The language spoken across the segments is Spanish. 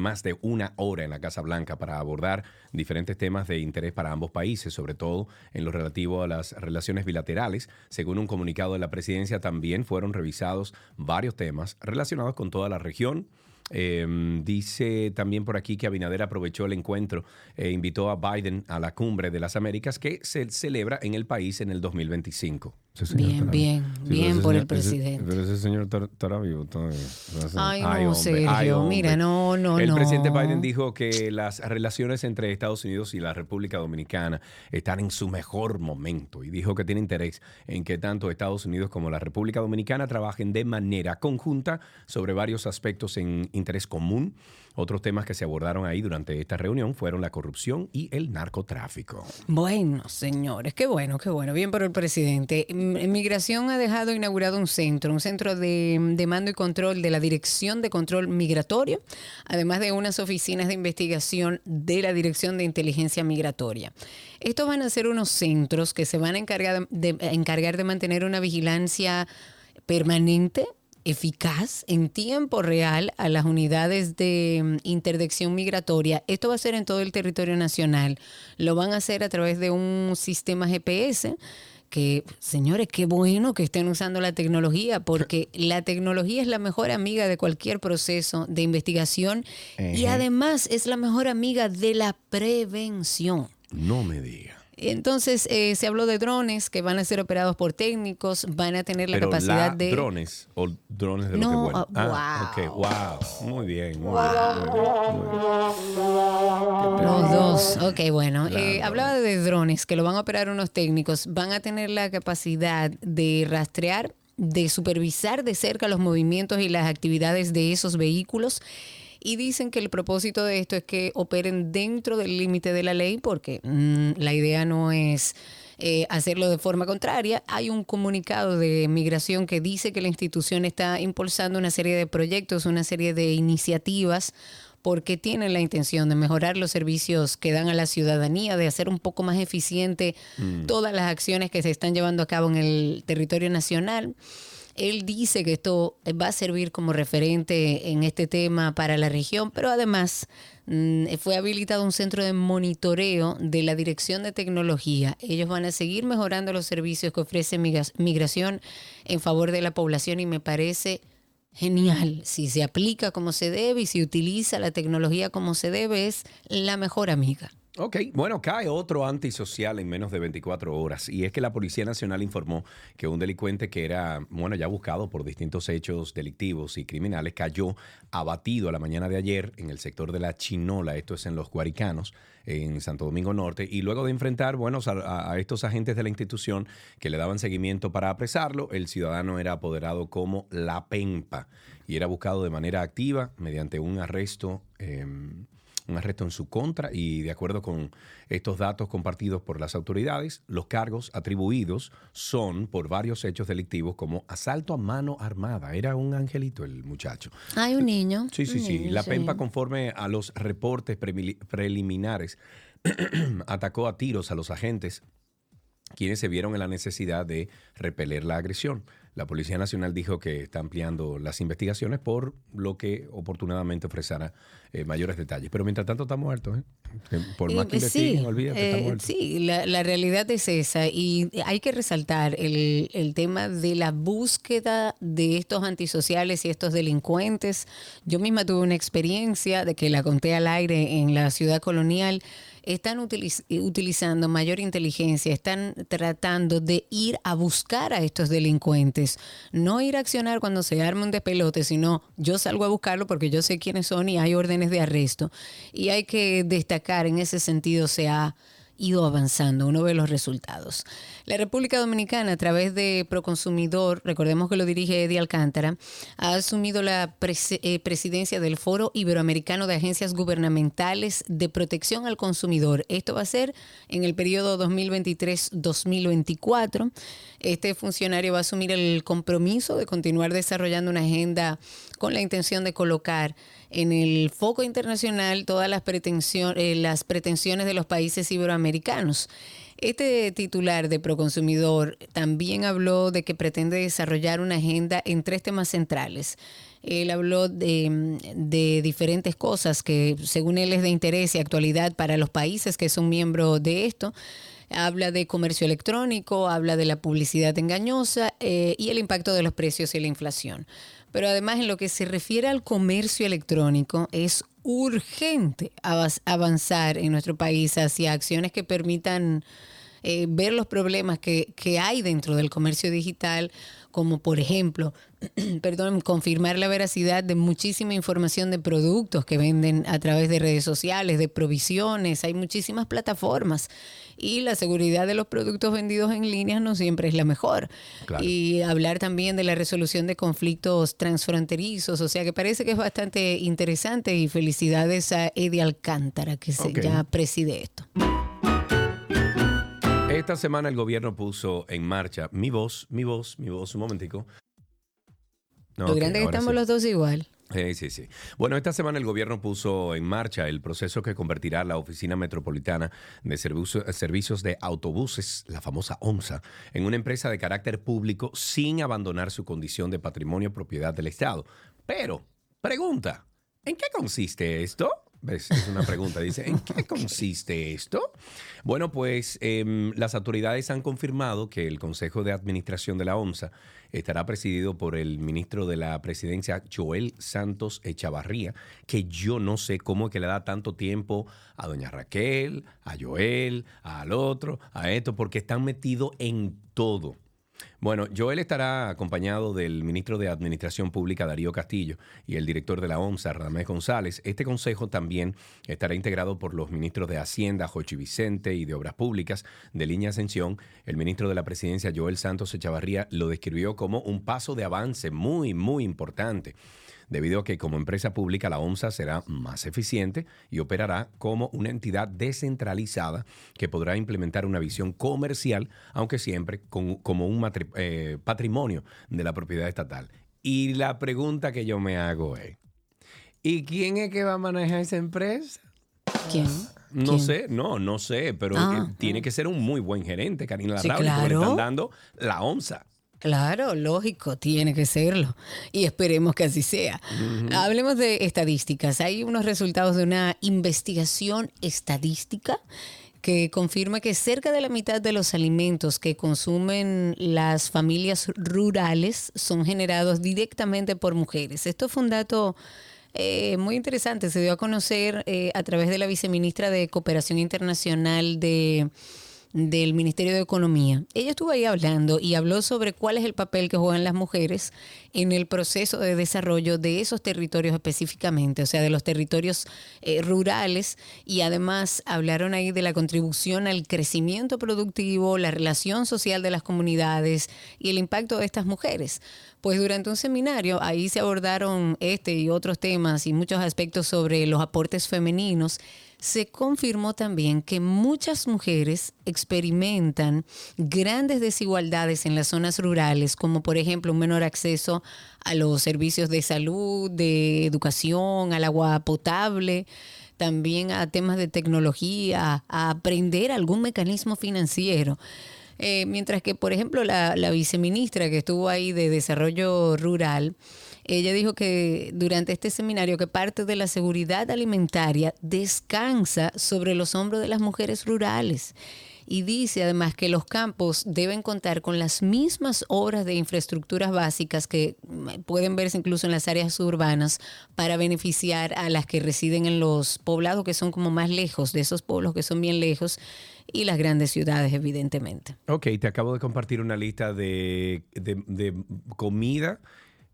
más de una hora en la Casa Blanca para abordar diferentes temas de interés para ambos países, sobre todo en lo relativo a las relaciones bilaterales. Según un comunicado de la presidencia, también fueron revisados varios temas relacionados con toda la región Em, dice también por aquí que Abinader aprovechó el encuentro e invitó a Biden a la cumbre de las Américas que se celebra en el país en el 2025. Bien, bien, bien por el presidente. pero ese señor estará vivo todavía. Ay, no, Sergio, mira, no, no, el presidente Biden dijo que las relaciones entre Estados Unidos y la República Dominicana están en su mejor momento y dijo que tiene interés en que tanto Estados Unidos como la República Dominicana trabajen de manera conjunta sobre varios aspectos en interés común. Otros temas que se abordaron ahí durante esta reunión fueron la corrupción y el narcotráfico. Bueno, señores, qué bueno, qué bueno. Bien por el presidente. Migración ha dejado inaugurado un centro, un centro de, de mando y control de la Dirección de Control Migratorio, además de unas oficinas de investigación de la Dirección de Inteligencia Migratoria. Estos van a ser unos centros que se van a encargar de mantener una vigilancia permanente eficaz en tiempo real a las unidades de mm, interdicción migratoria. Esto va a ser en todo el territorio nacional. Lo van a hacer a través de un sistema GPS que, señores, qué bueno que estén usando la tecnología, porque la tecnología es la mejor amiga de cualquier proceso de investigación y además es la mejor amiga de la prevención. No me diga. Entonces, eh, se habló de drones que van a ser operados por técnicos, van a tener la capacidad de. ¿Drones o drones de lo que vuelan? Ah, wow. wow. Muy bien, muy bien. Los dos. Ok, bueno. Eh, hablaba de drones que lo van a operar unos técnicos. Van a tener la capacidad de rastrear, de supervisar de cerca los movimientos y las actividades de esos vehículos y dicen que el propósito de esto es que operen dentro del límite de la ley porque mm, la idea no es eh, hacerlo de forma contraria. Hay un comunicado de migración que dice que la institución está impulsando una serie de proyectos, una serie de iniciativas porque tienen la intención de mejorar los servicios que dan a la ciudadanía, de hacer un poco más eficiente mm. todas las acciones que se están llevando a cabo en el territorio nacional. Él dice que esto va a servir como referente en este tema para la región, pero además mm, fue habilitado un centro de monitoreo de la Dirección de Tecnología. Ellos van a seguir mejorando los servicios que ofrece migración en favor de la población y me parece genial. Si se aplica como se debe y si utiliza la tecnología como se debe, es la mejor amiga. Ok, bueno, cae otro antisocial en menos de 24 horas y es que la Policía Nacional informó que un delincuente que era, bueno, ya buscado por distintos hechos delictivos y criminales cayó abatido a la mañana de ayer en el sector de la Chinola, esto es en Los Guaricanos, en Santo Domingo Norte, y luego de enfrentar, bueno, a, a estos agentes de la institución que le daban seguimiento para apresarlo, el ciudadano era apoderado como la PEMPA y era buscado de manera activa mediante un arresto. Eh, un arresto en su contra y de acuerdo con estos datos compartidos por las autoridades, los cargos atribuidos son por varios hechos delictivos como asalto a mano armada. Era un angelito el muchacho. Hay un niño. Sí, sí, sí. la PEMPA, conforme a los reportes preliminares, atacó a tiros a los agentes quienes se vieron en la necesidad de repeler la agresión. La Policía Nacional dijo que está ampliando las investigaciones por lo que oportunadamente ofrecerá eh, mayores detalles. Pero mientras tanto está muerto. ¿eh? Por más que eh, sí, olvídate, está muerto. Sí, la, realidad es esa. Y hay que resaltar el, el tema de la búsqueda de estos antisociales y estos delincuentes. Yo misma tuve una experiencia de que la conté al aire en la ciudad colonial están utilizando mayor inteligencia, están tratando de ir a buscar a estos delincuentes, no ir a accionar cuando se arme un despelote, sino yo salgo a buscarlo porque yo sé quiénes son y hay órdenes de arresto. Y hay que destacar en ese sentido, se ha ido avanzando. Uno ve los resultados. La República Dominicana, a través de Proconsumidor, recordemos que lo dirige Eddie Alcántara, ha asumido la eh, presidencia del Foro Iberoamericano de Agencias Gubernamentales de Protección al Consumidor. Esto va a ser en el periodo 2023-2024. Este funcionario va a asumir el compromiso de continuar desarrollando una agenda con la intención de colocar en el foco internacional todas las, eh, las pretensiones de los países iberoamericanos. Este titular de Proconsumidor también habló de que pretende desarrollar una agenda en tres temas centrales. Él habló de, de, diferentes cosas que según él es de interés y actualidad para los países que son miembros de esto. Habla de comercio electrónico, habla de la publicidad engañosa eh, y el impacto de los precios y la inflación. Pero además en lo que se refiere al comercio electrónico es urgente avanzar en nuestro país hacia acciones que permitan eh, ver los problemas que, que hay dentro del comercio digital, como por ejemplo, perdón, confirmar la veracidad de muchísima información de productos que venden a través de redes sociales, de provisiones, hay muchísimas plataformas y la seguridad de los productos vendidos en línea no siempre es la mejor. Y hablar también de la resolución de conflictos transfronterizos, o sea que parece que es bastante interesante y felicidades a Eddie Alcántara que se, ya preside esto. Esta semana el gobierno puso en marcha mi voz, mi voz, mi voz, un momentico. Lo grande que estamos los dos igual. Sí, sí, sí. Bueno, esta semana el gobierno puso en marcha el proceso que convertirá la Oficina Metropolitana de Servicios de Autobuses, la famosa OMSA, en una empresa de carácter público sin abandonar su condición de patrimonio propiedad del Estado. Pero, pregunta, ¿en qué consiste esto? Es una pregunta. Dice, ¿en qué consiste esto? Bueno, pues em, las autoridades han confirmado que el Consejo de Administración de la OMSA estará presidido por el ministro de la Presidencia, Joel Santos Echavarría, que yo no sé cómo es que le da tanto tiempo a doña Raquel, a Joel, al otro, a esto, porque están metidos en todo. Bueno, Joel estará acompañado del ministro de Administración Pública, Darío Castillo, y el director de la OMSA, Radamés González. Este consejo también estará integrado por los ministros de Hacienda, Jochi Vicente, y de Obras Públicas, de Línea Ascensión. El ministro de la Presidencia, Joel Santos Echavarría, lo describió como un paso de avance muy, muy importante debido a que como empresa pública la OMSA será más eficiente y operará como una entidad descentralizada que podrá implementar una visión comercial, aunque siempre como un eh, patrimonio de la propiedad estatal. Y la pregunta que yo me hago es, ¿y quién es que va a manejar esa empresa? ¿Quién? No sé, no, no sé, pero ah. tiene que ser un muy buen gerente, Karina Larrauri, sí, le están dando la OMSA. Claro, lógico, tiene que serlo. Y esperemos que así sea. Hablemos de estadísticas. Hay unos resultados de una investigación estadística que confirma que cerca de la mitad de los alimentos que consumen las familias rurales son generados directamente por mujeres. Esto fue un dato eh, muy interesante. Se dio a conocer eh, a través de la viceministra de Cooperación Internacional de del Ministerio de Economía. Ella estuvo ahí hablando y habló sobre cuál es el papel que juegan las mujeres en el proceso de desarrollo de esos territorios específicamente, o sea, de los territorios eh, rurales y además hablaron ahí de la contribución al crecimiento productivo, la relación social de las comunidades y el impacto de estas mujeres. Pues durante un seminario ahí se abordaron este y otros temas y muchos aspectos sobre los aportes femeninos se confirmó también que muchas mujeres experimentan grandes desigualdades en las zonas rurales, como por ejemplo un menor acceso a los servicios de salud, de educación, al agua potable, también a temas de tecnología, a aprender algún mecanismo financiero. Eh, mientras que, por ejemplo, la, la viceministra que estuvo ahí de Desarrollo Rural, ella dijo que durante este seminario que parte de la seguridad alimentaria descansa sobre los hombros de las mujeres rurales y dice además que los campos deben contar con las mismas obras de infraestructuras básicas que mm, pueden verse incluso en las áreas urbanas para beneficiar a las que residen en los poblados que son como más lejos, de esos pueblos que son bien lejos y las grandes ciudades, evidentemente. Ok, te acabo de compartir una lista de, de comida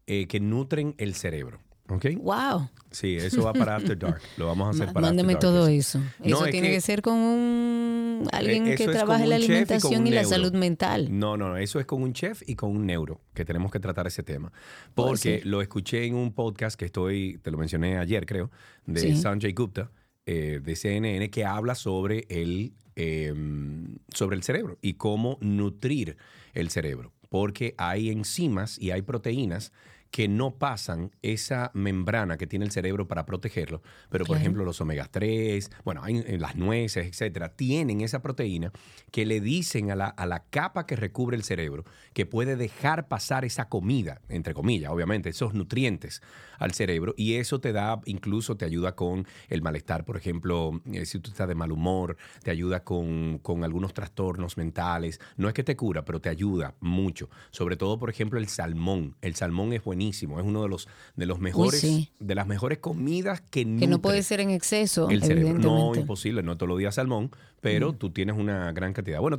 eh, que nutren el cerebro. ¿Ok? Wow. Sí, eso va para After Dark. Lo vamos a hacer para Mándame After Dark. todo eso. Eso tiene que, ser con un alguien que trabaje la alimentación y, la salud mental. No, no, no. Eso es con un chef y con un neuro que tenemos que tratar ese tema. Porque lo escuché en un podcast que estoy, te lo mencioné ayer, creo, de Sanjay Gupta, eh, de CNN, que habla sobre el, em, sobre el cerebro y cómo nutrir el cerebro porque hay enzimas y hay proteínas que no pasan esa membrana que tiene el cerebro para protegerlo. Pero, por ejemplo, los omega 3, bueno, hay, en las nueces, etcétera, tienen esa proteína que le dicen a la, a la capa que recubre el cerebro que puede dejar pasar esa comida, entre comillas, obviamente, esos nutrientes al cerebro y eso te da, incluso te ayuda con el malestar, por ejemplo, eh, si tú estás de mal humor, te ayuda con, con, algunos trastornos mentales. No es que te cura, pero te ayuda mucho. Sobre todo, por ejemplo, el salmón. El salmón es buenísimo, es uno de los, de los mejores, de las mejores comidas que Que no puede ser en exceso. El cerebro. No, imposible, no todos los días salmón, pero tú tienes una gran cantidad. Bueno,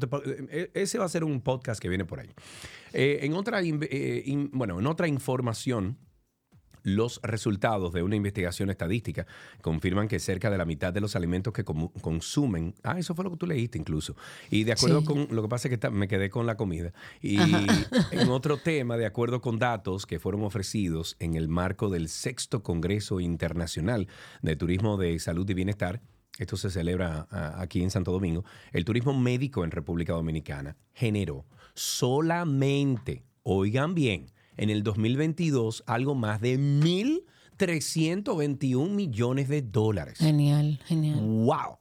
eh, ese va a ser un podcast que viene por ahí. Eh, en otra, bueno, en otra información, los resultados de una investigación estadística confirman que cerca de la mitad de los alimentos que consumen, ah, eso fue lo que tú leíste incluso, y de acuerdo con, lo que pasa es que me quedé con la comida, y en otro tema, de acuerdo con datos que fueron ofrecidos en el marco del sexto Congreso Internacional de Turismo de Salud y Bienestar, esto se celebra aquí en Santo Domingo, el turismo médico en República Dominicana generó solamente, oigan bien, en el 2022 algo más de 1.321 millones de dólares. Genial, genial. ¡Wow!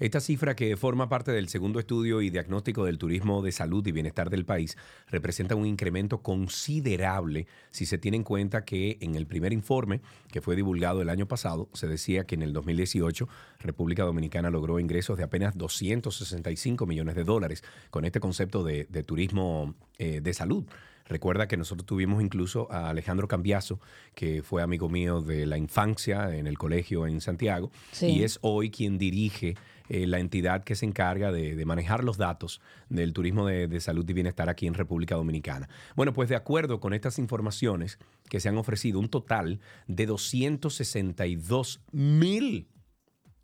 Esta cifra, que forma parte del segundo estudio y diagnóstico del turismo de salud y bienestar del país, representa un incremento considerable si se tiene en cuenta que en el primer informe que fue divulgado el año pasado se decía que en el 2018 República Dominicana logró ingresos de apenas 265 millones de dólares con este concepto de, turismo eh, de salud. Recuerda que nosotros tuvimos incluso a Alejandro Cambiaso, que fue amigo mío de la infancia en el colegio en Santiago, y es hoy quien dirige eh, la entidad que se encarga de, manejar los datos del turismo de, salud y bienestar aquí en República Dominicana. Bueno, pues de acuerdo con estas informaciones que se han ofrecido, un total de 262 mil,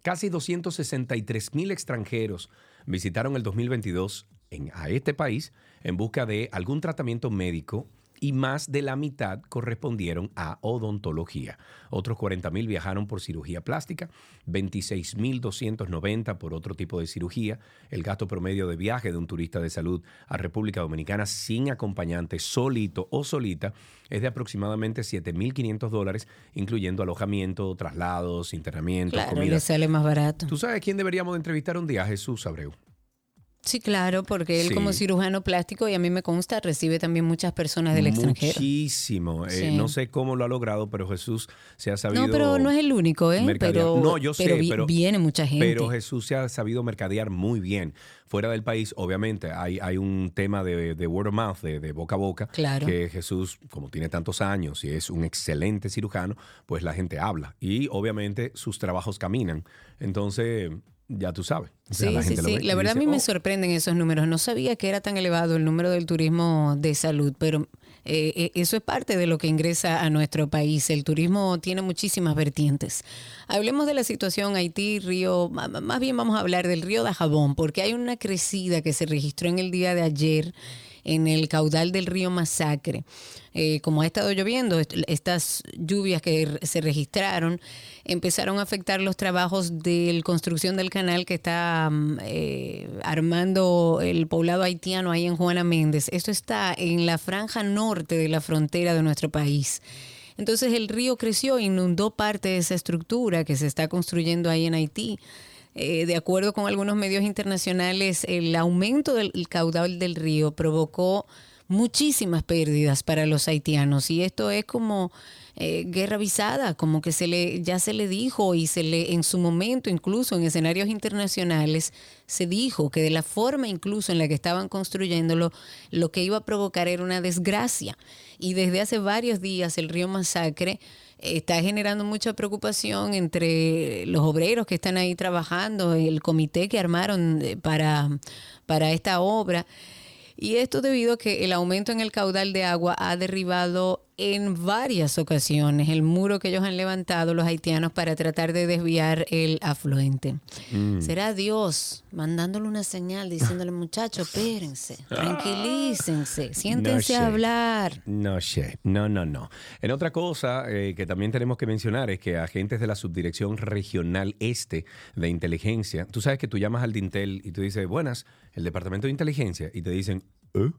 casi 263 mil extranjeros visitaron el 2022 en, a este país en busca de algún tratamiento médico y más de la mitad correspondieron a odontología. Otros 40.000 viajaron por cirugía plástica, 26.290 por otro tipo de cirugía. El gasto promedio de viaje de un turista de salud a República Dominicana sin acompañante, solito o solita, es de aproximadamente 7.500 dólares, incluyendo alojamiento, traslados, internamiento, claro, le sale más barato. ¿Tú sabes quién deberíamos entrevistar un día? Jesús Abreu. Sí, claro, porque él como cirujano plástico, y a mí me consta, recibe también muchas personas del extranjero. Muchísimo. Eh, no sé cómo lo ha logrado, pero Jesús se ha sabido. No, pero no es el único, ¿eh? Pero, no, yo sé, pero, viene mucha gente. Pero Jesús se ha sabido mercadear muy bien. Fuera del país, obviamente, hay, hay un tema de, word of mouth, de, boca a boca. Claro. Que Jesús, como tiene tantos años y es un excelente cirujano, pues la gente habla. Y obviamente sus trabajos caminan. Entonces ya tú sabes. sí, sí, sí. La verdad a mí me oh". sorprenden esos números. No sabía que era tan elevado el número del turismo de salud, pero eh, eh, eso es parte de lo que ingresa a nuestro país. El turismo tiene muchísimas vertientes. Hablemos de la situación Haití, Río, más bien vamos a hablar del río de Jabón, porque hay una crecida que se registró en el día de ayer en el caudal del río Masacre. Eh, como ha estado lloviendo, estas lluvias que se registraron empezaron a afectar los trabajos de construcción del canal que está mm, eh, armando el poblado haitiano ahí en Juana Méndez. Esto está en la franja norte de la frontera de nuestro país. Entonces el río creció, inundó parte de esa estructura que se está construyendo ahí en Haití. Eh, de acuerdo con algunos medios internacionales, el aumento del caudal del río provocó muchísimas pérdidas para los haitianos. Y esto es como eh, guerra avisada, como que se le ya se le dijo y se le en su momento incluso en escenarios internacionales se dijo que de la forma incluso en la que estaban construyéndolo lo que iba a provocar era una desgracia. Y desde hace varios días el río Masacre está generando mucha preocupación entre los obreros que están ahí trabajando, el comité que armaron eh, para, para esta obra. Y esto debido a que el aumento en el caudal de agua ha derribado en varias ocasiones el muro que ellos han levantado los haitianos para tratar de desviar el afluente. Mm. Será Dios mandándole una señal diciéndole, muchachos, espérense, tranquilícense, siéntense a hablar. No sé, no, no, no. En otra cosa eh, que también tenemos que mencionar es que agentes de la Subdirección Regional Este de Inteligencia, tú sabes que tú llamas al Dintel y tú dices, buenas, el Departamento de Inteligencia, y te dicen, ¿eh?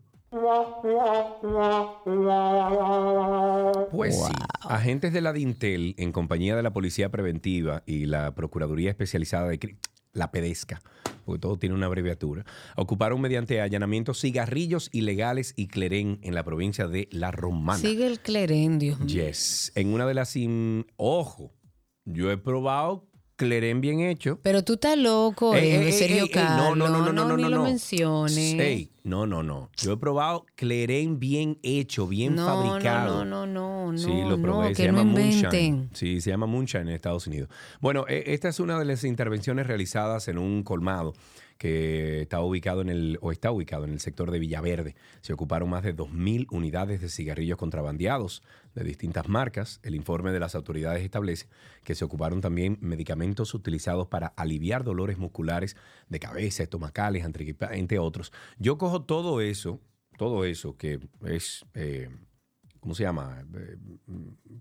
Pues sí, agentes de la DINTEL en compañía de la Policía Preventiva y la Procuraduría Especializada de Cri- la PEDESCA, porque todo tiene una abreviatura, ocuparon mediante allanamiento cigarrillos ilegales y clerén en la provincia de La Romana. Sigue el clerén, Dios mío. Yes, en una de las... im- Ojo, yo he probado clerén bien hecho. Pero tú estás loco, Ey, ey, Sergio ey, no, no, no, no, no, no, ni no, lo no. menciones. No, no, no. Yo he probado clerén bien hecho, bien no, fabricado. No, no, no, no. Sí, lo probé. no, se llama Moonshine. Sí, se llama Moonshine en Estados Unidos. Bueno, eh, esta es una de las intervenciones realizadas en un colmado que está ubicado en el o está ubicado en el sector de Villaverde. Se ocuparon más de 2.000 unidades de cigarrillos contrabandeados de distintas marcas. El informe de las autoridades establece que se ocuparon también medicamentos utilizados para aliviar dolores musculares de cabeza, estomacales, entre, entre otros. Yo cojo todo eso, todo eso que es... eh, ¿Cómo se llama? Eh,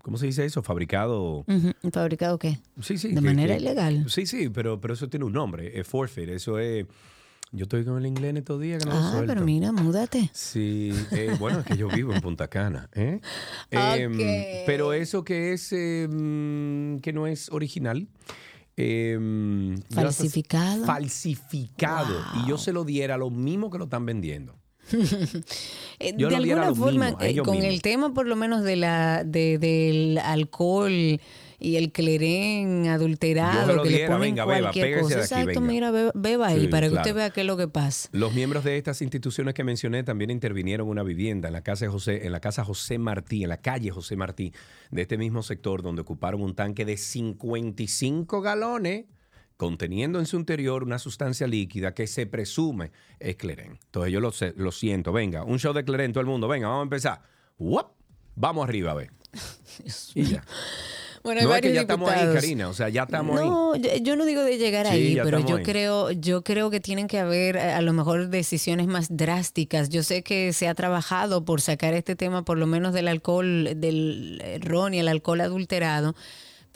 ¿Cómo se dice eso? Fabricado. ¿Fabricado qué? Sí, sí. De que- manera que- ilegal. Sí, sí, pero, pero eso tiene un nombre. Es forfeit. Eso es. Yo estoy con el inglés en estos días que no lo Ah, pero mira, múdate. Sí, eh, bueno, es que yo vivo en Punta Cana. ¿eh? Em, Ok. pero eso que es. em, que no es original. em, Falsificado. Falsificado. Y yo se lo diera lo mismo que lo están vendiendo. Eh, Yo de alguna forma, eh, ellos con mismos. el tema por lo menos de la de, del alcohol y el clerén adulterado que le diera, ponen venga, beba, cualquier pégase cosa. de aquí, Exacto, venga. mira, beba, beba ahí Sí, para que usted vea qué es lo que pasa. Los miembros de estas instituciones que mencioné también intervinieron en una vivienda en la casa de José, en la casa José Martí, en la calle José Martí, de este mismo sector, donde ocuparon un tanque de 55 galones, conteniendo en su interior una sustancia líquida que se presume es clerén. Entonces yo lo, sé- lo siento, venga, un show de clerén, todo el mundo, venga, vamos a empezar. ¡Wap! Vamos arriba, a ver. Y ya. Bueno, hay No es que ya estamos ahí. Karina, o sea, ya estamos ahí. No, yo, no digo de llegar Sí, ahí, pero yo ahí. creo, yo creo que tienen que haber eh, a lo mejor decisiones más drásticas. Yo sé que se ha trabajado por sacar este tema, por lo menos del alcohol, del eh, ron y el alcohol adulterado.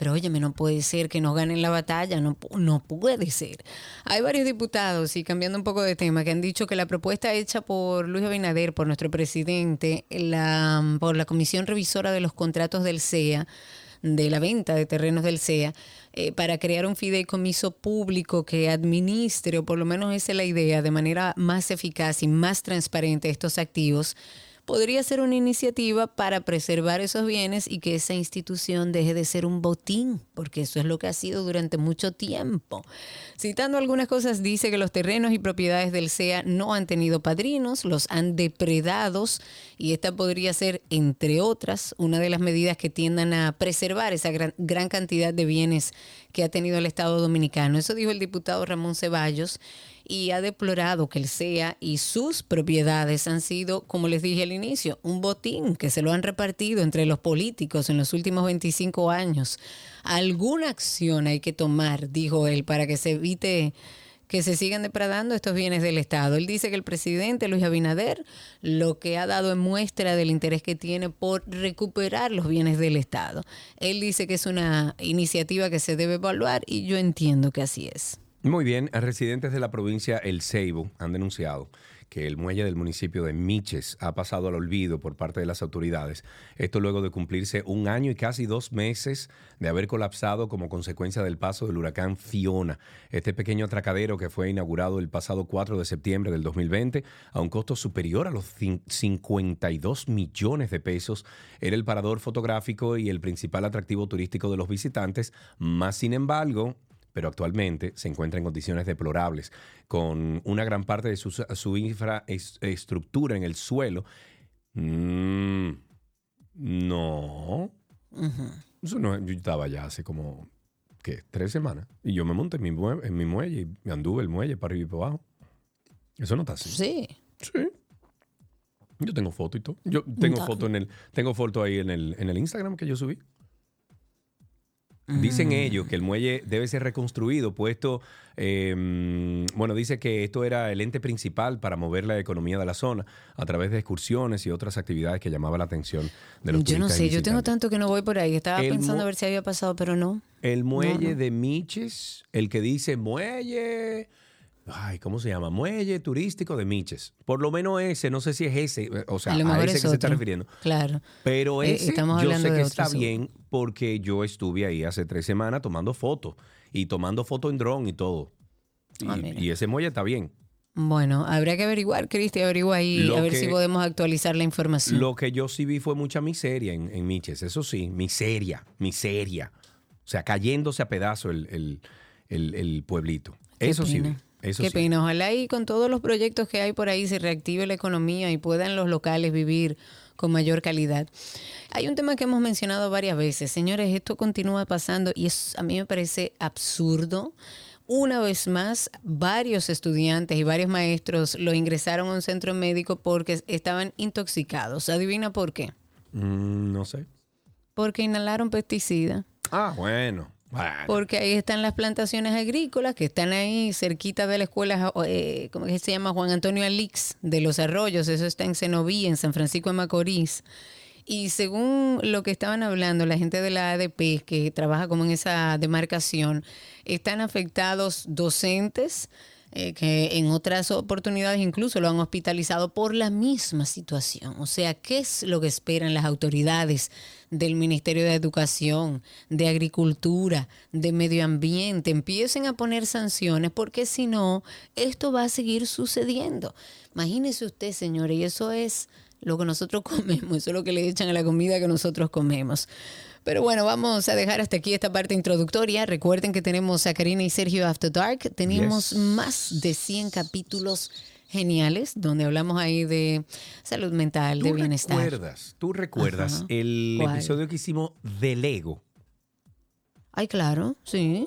Pero óyeme, no puede ser que nos ganen la batalla, no, no puede ser. Hay varios diputados, y cambiando un poco de tema, que han dicho que la propuesta hecha por Luis Abinader, por nuestro presidente, por la Comisión Revisora de los Contratos del CEA, de la venta de terrenos del CEA eh, para crear un fideicomiso público que administre, o por lo menos esa es la idea, de manera más eficaz y más transparente estos activos, podría ser una iniciativa para preservar esos bienes y que esa institución deje de ser un botín, porque eso es lo que ha sido durante mucho tiempo. Citando algunas cosas, dice que los terrenos y propiedades del CEA no han tenido padrinos, los han depredados y esta podría ser, entre otras, una de las medidas que tiendan a preservar esa gran, gran cantidad de bienes que ha tenido el Estado Dominicano. Eso dijo el diputado Ramón Ceballos y ha deplorado que el CEA y sus propiedades han sido, como les dije al inicio, un botín que se lo han repartido entre los políticos en los últimos 25 años. Alguna acción hay que tomar, dijo él, para que se evite que se sigan depredando estos bienes del Estado. Él dice que el presidente Luis Abinader lo que ha dado en muestra del interés que tiene por recuperar los bienes del Estado. Él dice que es una iniciativa que se debe evaluar y yo entiendo que así es. Muy bien, residentes de la provincia El Ceibo han denunciado que el muelle del municipio de Miches ha pasado al olvido por parte de las autoridades. Esto luego de cumplirse un año y casi dos meses de haber colapsado como consecuencia del paso del huracán Fiona. Este pequeño atracadero que fue inaugurado el pasado 4 de septiembre del 2020 a un costo superior a los cin- 52 millones de pesos era el parador fotográfico y el principal atractivo turístico de los visitantes. Más sin embargo, pero actualmente se encuentra en condiciones deplorables, con una gran parte de su, su infraestructura en el suelo. Mm, no. Eso no, yo estaba ya hace como, ¿qué? Tres semanas. Y yo me monté en mi, mue- en mi muelle y me anduve el muelle para arriba y para abajo. Eso no está así. Sí. Sí. Yo tengo foto y todo. Yo tengo foto en el, tengo foto ahí en el, en el Instagram que yo subí. Dicen Mm. ellos que el muelle debe ser reconstruido, puesto, eh, bueno, dice que esto era el ente principal para mover la economía de la zona a través de excursiones y otras actividades que llamaban la atención de los Yo no sé, yo tengo tanto que no voy por ahí. Estaba El pensando a ver si había pasado, pero no. El muelle no. de Miches, el que dice muelle, Ay, ¿cómo se llama? Muelle turístico de Miches. Por lo menos ese, no sé si es ese, eh, o sea, A a, lo mejor ese es que se está refiriendo. Claro. Pero Eh, ese, estamos yo sé que está bien porque yo estuve ahí hace tres semanas tomando fotos y tomando fotos en dron y todo. Y, Ah, y ese muelle está bien. Bueno, habría que averiguar, Cristi, averigua ahí, Lo a ver que- si podemos actualizar la información. Lo que yo sí vi fue mucha miseria en, en Miches, eso sí, miseria, miseria. O sea, cayéndose a pedazo el, el- el- el pueblito. Qué eso sí vi. Eso Qué sí. pena. Ojalá y con todos los proyectos que hay por ahí se reactive la economía y puedan los locales vivir con mayor calidad. Hay un tema que hemos mencionado varias veces. Señores, esto continúa pasando y es, a mí me parece absurdo. Una vez más, varios estudiantes y varios maestros lo ingresaron a un centro médico porque estaban intoxicados. ¿Adivina por qué? Mm, no sé. Porque inhalaron pesticidas. Ah, bueno. Porque ahí están las plantaciones agrícolas que están ahí cerquita de la escuela, eh, ¿cómo que se llama? Juan Antonio Alix de los Arroyos. Eso está en Cenoví, en San Francisco de Macorís. Y según lo que estaban hablando, la gente de la ADP que trabaja como en esa demarcación, están afectados docentes eh, que en otras oportunidades incluso lo han hospitalizado por la misma situación. O sea, ¿qué es lo que esperan las autoridades del Ministerio de Educación, de Agricultura, de Medio Ambiente? Empiecen a poner sanciones porque si no, esto va a seguir sucediendo. Imagínese usted, señores, y eso es lo que nosotros comemos, eso es lo que le echan a la comida que nosotros comemos. Pero bueno, vamos a dejar hasta aquí esta parte introductoria. Recuerden que tenemos a Karina y Sergio After Dark. Tenemos Yes. más de 100 capítulos geniales donde hablamos ahí de salud mental, de ¿Tú bienestar. recuerdas, tú recuerdas Ajá. el ¿Cuál? episodio que hicimos del ego? Ay, claro, sí.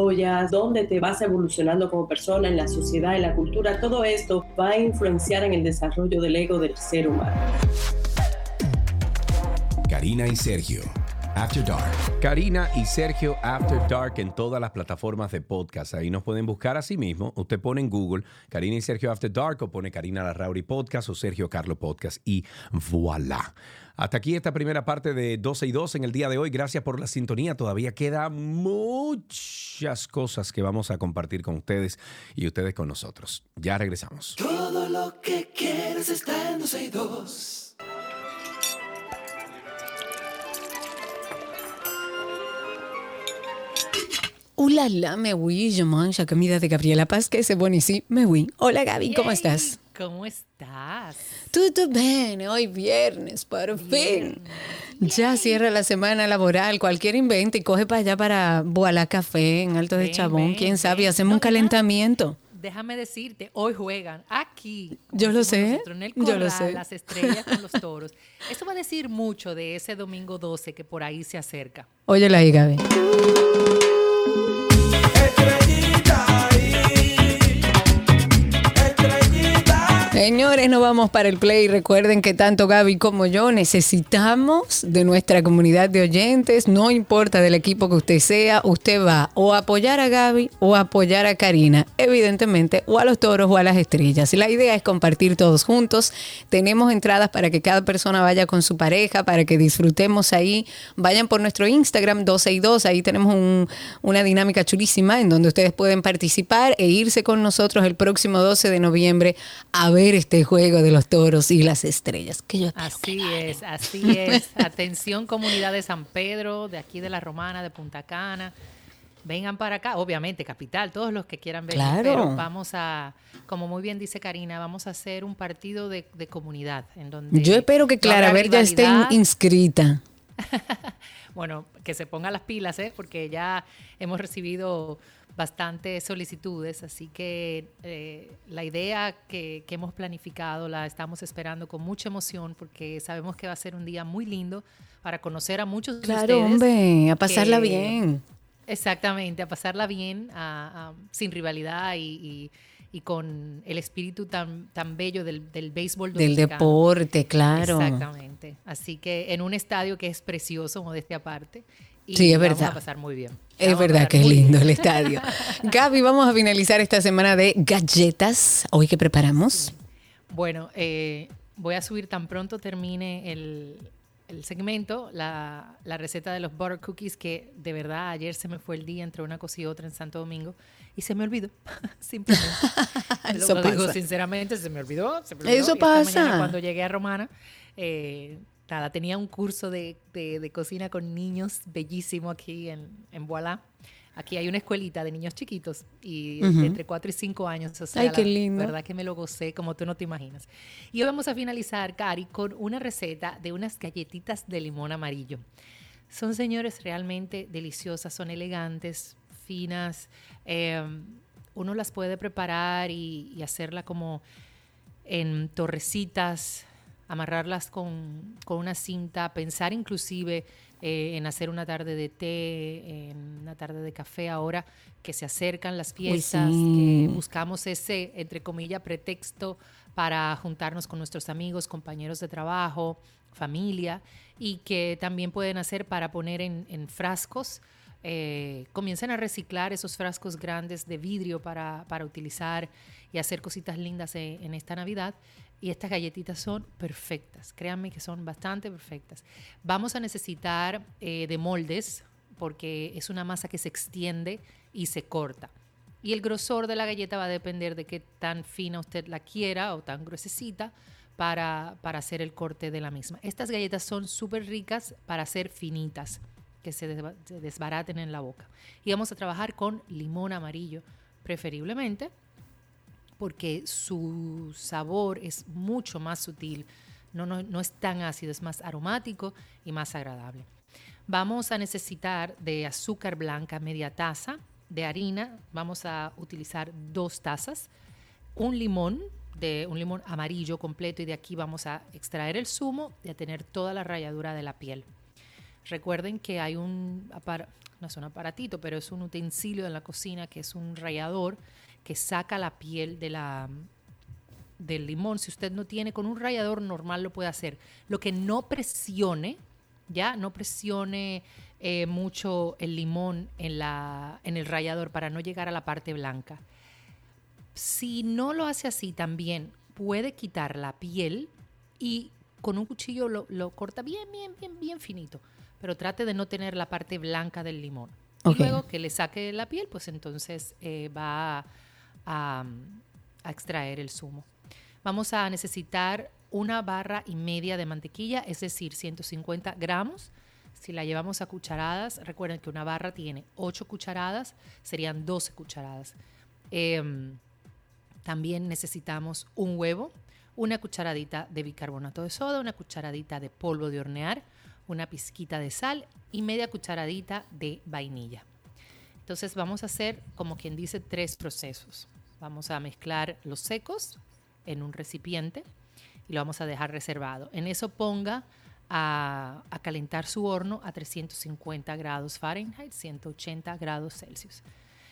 donde te vas evolucionando como persona, en la sociedad, en la cultura. Todo esto va a influenciar en el desarrollo del ego del ser humano. Karina y Sergio. After Dark. Karina y Sergio After Dark en todas las plataformas de podcast. Ahí nos pueden buscar a sí mismo. Usted pone en Google Karina y Sergio After Dark o pone Karina Larrauri Podcast o Sergio Carlo Podcast y voilà. Hasta aquí esta primera parte de 12 y 2 en el día de hoy. Gracias por la sintonía. Todavía quedan muchas cosas que vamos a compartir con ustedes y ustedes con nosotros. Ya regresamos. Todo lo que quieres está en 12 y 2. Hola, la, me voy, je mange comida de Gabriela Paz, que buena sí, me voy. Hola, Gaby, ¿cómo estás? ¿Cómo estás? Todo bien, hoy viernes, por fin. Ya cierra la semana laboral, cualquier invento y coge para allá para Boalá Café en Alto de Chabón. ven, ¿Quién sabe? ven. Hacemos un calentamiento. Déjame decirte, hoy juegan aquí. Yo lo sé, nosotros, en el yo lo sé. Las estrellas con los toros. Eso va a decir mucho de ese domingo 12 que por ahí se acerca. Óyela ahí, Gaby. Señores, nos vamos para el play. Recuerden que tanto Gaby como yo necesitamos de nuestra comunidad de oyentes. No importa del equipo que usted sea, usted va o a apoyar a Gaby o a apoyar a Karina, evidentemente, o a los toros o a las estrellas. La idea es compartir todos juntos. Tenemos entradas para que cada persona vaya con su pareja, para que disfrutemos ahí. Vayan por nuestro Instagram 12 y 2. Ahí tenemos un- una dinámica chulísima en donde ustedes pueden participar e irse con nosotros el próximo 12 de noviembre a ver este juego de los toros y las estrellas. Que yo Así es, así es. Atención comunidad de San Pedro, de aquí de la Romana, de Punta Cana. Vengan para acá, obviamente, capital, todos los que quieran venir. Claro. Pero vamos a, como muy bien dice Karina, vamos a hacer un partido de, de comunidad. En donde Yo espero que Clara Ver ya esté inscrita. Bueno, que se ponga las pilas, ¿eh? porque ya hemos recibido bastantes solicitudes, así que eh, la idea que, que hemos planificado la estamos esperando con mucha emoción porque sabemos que va a ser un día muy lindo para conocer a muchos de Claro, ustedes. hombre, a pasarla que- bien. Exactamente, a pasarla bien, sin rivalidad y, con el espíritu tan, tan bello del, del béisbol. Del deporte, claro. Exactamente. Así que en un estadio que es precioso, modestia aparte. Y sí, es vamos verdad. a pasar muy bien. Es verdad que es lindo el estadio. Gaby, vamos a finalizar esta semana de galletas. Hoy que preparamos. Bueno, eh, voy a subir tan pronto termine el, el segmento, la, la, receta de los butter cookies, que de verdad ayer se me fue el día entre una cosa y otra en Santo Domingo y se me olvidó, simplemente. Eso lo, digo sinceramente, se me olvidó. Se me olvidó. Eso pasa. cuando llegué a Romana, eh, nada, tenía un curso de, de, de, cocina con niños bellísimo aquí en, en Voilà. Aquí hay una escuelita de niños chiquitos y entre 4 y 5 años. O sea, Ay, qué lindo. La verdad que me lo gocé como tú no te imaginas. Y hoy vamos a finalizar, Cari, con una receta de unas galletitas de limón amarillo. Son, señores, realmente deliciosas, son elegantes, finas. Eh, uno las puede preparar y, y, hacerla como en torrecitas, amarrarlas con, con una cinta, pensar inclusive eh, en hacer una tarde de té, en una tarde de café ahora que se acercan las fiestas, sí. que buscamos ese, entre comillas, pretexto para juntarnos con nuestros amigos, compañeros de trabajo, familia, y que también pueden hacer para poner en, en frascos. Eh, comiencen a reciclar esos frascos grandes de vidrio para, para utilizar y hacer cositas lindas en, en esta Navidad. Y estas galletitas son perfectas, créanme que son bastante perfectas. Vamos a necesitar eh, de moldes porque es una masa que se extiende y se corta. Y el grosor de la galleta va a depender de qué tan fina usted la quiera o tan gruesecita para, para hacer el corte de la misma. Estas galletas son súper ricas para ser finitas, que se, des se desbaraten en la boca. Y vamos a trabajar con limón amarillo, preferiblemente porque su sabor es mucho más sutil, no, es tan ácido, es más aromático y más agradable. Vamos a necesitar de azúcar blanca media taza, de harina vamos a utilizar dos tazas, un limón, de un limón amarillo completo y de aquí vamos a extraer el zumo y a tener toda la ralladura de la piel. Recuerden que hay un, no es un aparatito, pero es un utensilio en la cocina que es un rallador que saca la piel de la, del limón. Si usted no tiene, con un rallador normal lo puede hacer. Lo que no presione, ya, no presione eh, mucho el limón en, la, en el rallador para no llegar a la parte blanca. Si no lo hace así, también puede quitar la piel y con un cuchillo lo, lo corta bien, bien, bien, bien finito. Pero trate de no tener la parte blanca del limón. Okay. Y luego que le saque la piel, pues entonces eh, va a, extraer el zumo. Vamos a necesitar una barra y media de mantequilla, es decir, 150 gramos. Si la llevamos a cucharadas, recuerden que una barra tiene 8 cucharadas, serían 12 cucharadas. Eh, también necesitamos un huevo, una cucharadita de bicarbonato de soda, una cucharadita de polvo de hornear, una pizquita de sal y media cucharadita de vainilla. Entonces vamos a hacer, como quien dice, tres procesos. Vamos a mezclar los secos en un recipiente y lo vamos a dejar reservado. En eso ponga a, calentar su horno a 350 grados Fahrenheit, 180 grados Celsius.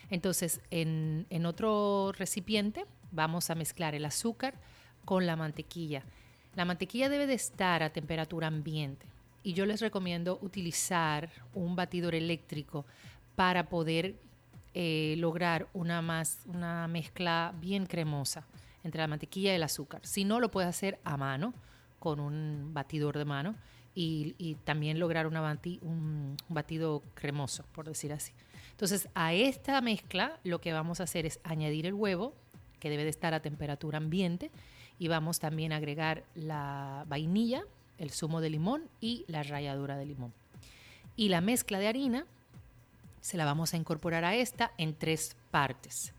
Entonces, en, en otro recipiente vamos a mezclar el azúcar con la mantequilla. La mantequilla debe de estar a temperatura ambiente y yo les recomiendo utilizar un batidor eléctrico para poder eh, lograr una, más, una mezcla bien cremosa entre la mantequilla y el azúcar. Si no, lo puede hacer a mano con un batidor de mano y, también lograr una bati, un batido cremoso, por decir así. Entonces, a esta mezcla lo que vamos a hacer es añadir el huevo, que debe de estar a temperatura ambiente, y vamos también a agregar la vainilla, el zumo de limón y la ralladura de limón. Y la mezcla de harina se la vamos a incorporar a esta en tres partes.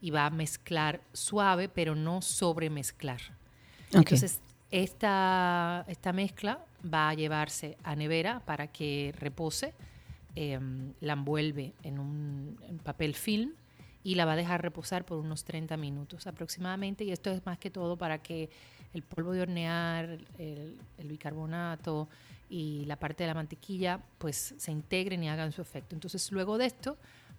Y va a mezclar suave, pero no sobremezclar. Okay. Entonces, esta, esta mezcla va a llevarse a nevera para que repose. Eh, la envuelve en un en papel film y la va a dejar reposar por unos 30 minutos aproximadamente. Y esto es más que todo para que el polvo de hornear, el, bicarbonato y la parte de la mantequilla pues se integren y hagan su efecto. Entonces luego de esto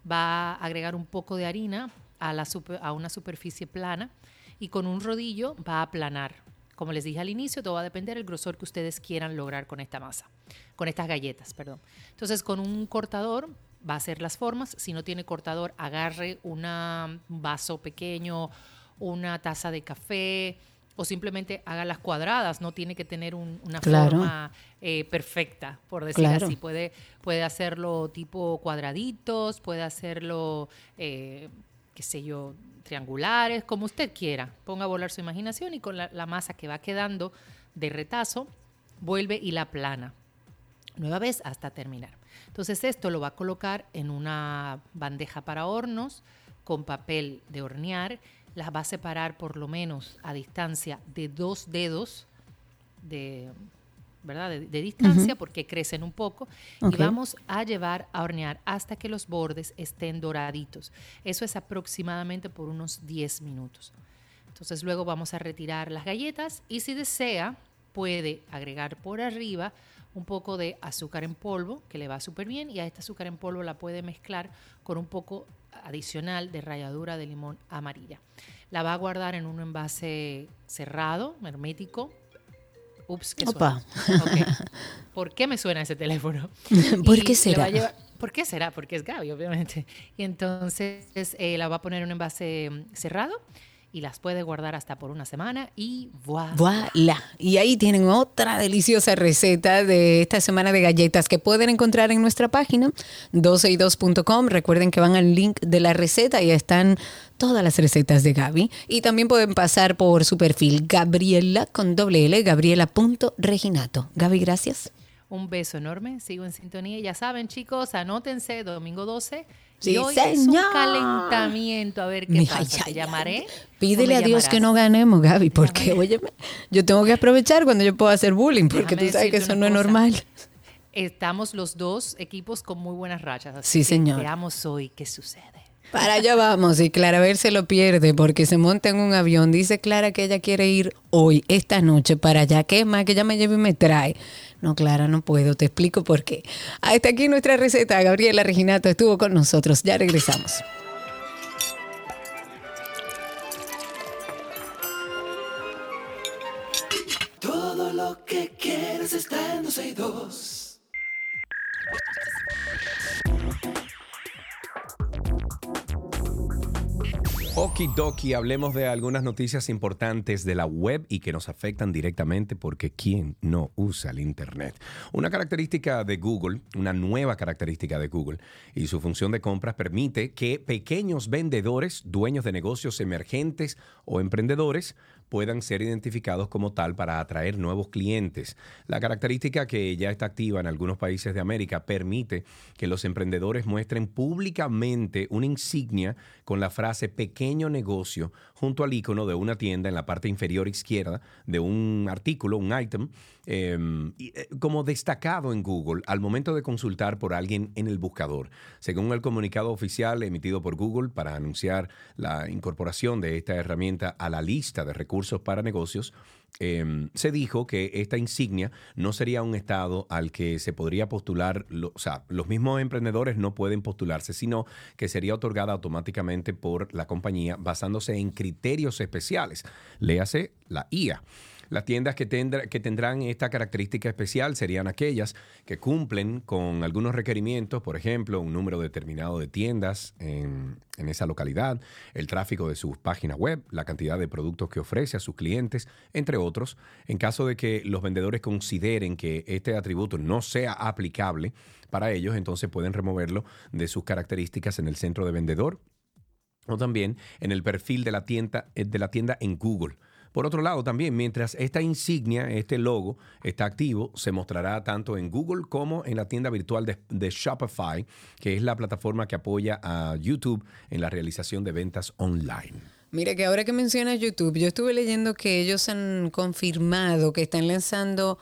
va a agregar un poco de harina a, la a una superficie plana y con un rodillo va a aplanar. Como les dije al inicio, todo va a depender del grosor que ustedes quieran lograr con esta masa, con estas galletas, perdón. Entonces con un cortador va a hacer las formas. Si no tiene cortador, agarre un vaso pequeño, una taza de café o simplemente haga las cuadradas. No tiene que tener una forma eh, perfecta, por decir así. Puede, puede hacerlo tipo cuadraditos, puede hacerlo, eh, qué sé yo, triangulares, como usted quiera. Ponga a volar su imaginación y con la, la masa que va quedando de retazo, vuelve y la plana. Nueva vez hasta terminar. Entonces esto lo va a colocar en una bandeja para hornos con papel de hornear. Las va a separar por lo menos a distancia de dos dedos de, ¿verdad? de, distancia porque crecen un poco. Y vamos a llevar a hornear hasta que los bordes estén doraditos. Eso es aproximadamente por unos 10 minutos. Entonces luego vamos a retirar las galletas y si desea puede agregar por arriba un poco de azúcar en polvo, que le va súper bien, y a esta azúcar en polvo la puede mezclar con un poco adicional de ralladura de limón amarilla. La va a guardar en un envase cerrado, hermético. Ups, ¿qué suena? ¿Por qué me suena ese teléfono? ¿Por qué será? ¿Por qué será? Porque es Gaby, obviamente. Y entonces eh, la va a poner en un envase cerrado y las puede guardar hasta por una semana y voilà. Y ahí tienen otra deliciosa receta de esta semana de galletas que pueden encontrar en nuestra página 12y2.com. Recuerden que van al link de la receta y están todas las recetas de Gaby. Y también pueden pasar por su perfil Gabriela con doble L, gabriela.reginato. Gaby, gracias. Un beso enorme, sigo en sintonía. Ya saben, chicos, anótense domingo 12 Sí, hoy es un calentamiento, a ver qué pasa. llamaré. Pídele a Dios que no ganemos, Gaby, porque, oye, yo tengo que aprovechar cuando yo puedo hacer bullying, porque tú sabes que eso no es normal. Estamos los dos equipos con muy buenas rachas. Así sí, señor. Veamos hoy qué sucede. Para allá vamos y Clara a ver se lo pierde porque se monta en un avión. Dice Clara que ella quiere ir hoy, esta noche, para allá. ¿Qué más? Que ella me lleve y me trae. No, Clara, no puedo. Te explico por qué. Hasta aquí nuestra receta. Gabriela Reginato estuvo con nosotros. Ya regresamos. Todo lo que en Okidoki, hablemos de algunas noticias importantes de la web y que nos afectan directamente porque ¿quién no usa el Internet? Una característica de Google, una nueva característica de Google y su función de compras permite que pequeños vendedores, dueños de negocios emergentes o emprendedores puedan ser identificados como tal para atraer nuevos clientes. La característica que ya está activa en algunos países de América permite que los emprendedores muestren públicamente una insignia con la frase pequeño negocio junto al icono de una tienda en la parte inferior izquierda de un artículo, un item, em, eh, como destacado en Google al momento de consultar por alguien en el buscador. Según el comunicado oficial emitido por Google para anunciar la incorporación de esta herramienta a la lista de recursos para negocios, Em, se dijo que esta insignia no sería un estado al que se podría postular, o sea, los mismos emprendedores no pueden postularse, sino que sería otorgada automáticamente por la compañía basándose en criterios especiales, léase la IA. Las tiendas que, que tendrán esta característica especial serían aquellas que cumplen con algunos requerimientos, por ejemplo, un número determinado de tiendas en, esa localidad, el tráfico de sus páginas web, la cantidad de productos que ofrece a sus clientes, entre otros. En caso de que los vendedores consideren que este atributo no sea aplicable para ellos, entonces pueden removerlo de sus características en el centro de vendedor o también en el perfil de la tienda, de la tienda en Google. Por otro lado, también, mientras esta insignia, este logo está activo, se mostrará tanto en Google como en la tienda virtual de, Shopify, que es la plataforma que apoya a YouTube en la realización de ventas online. Mira que ahora que mencionas YouTube, yo estuve leyendo que ellos han confirmado que están lanzando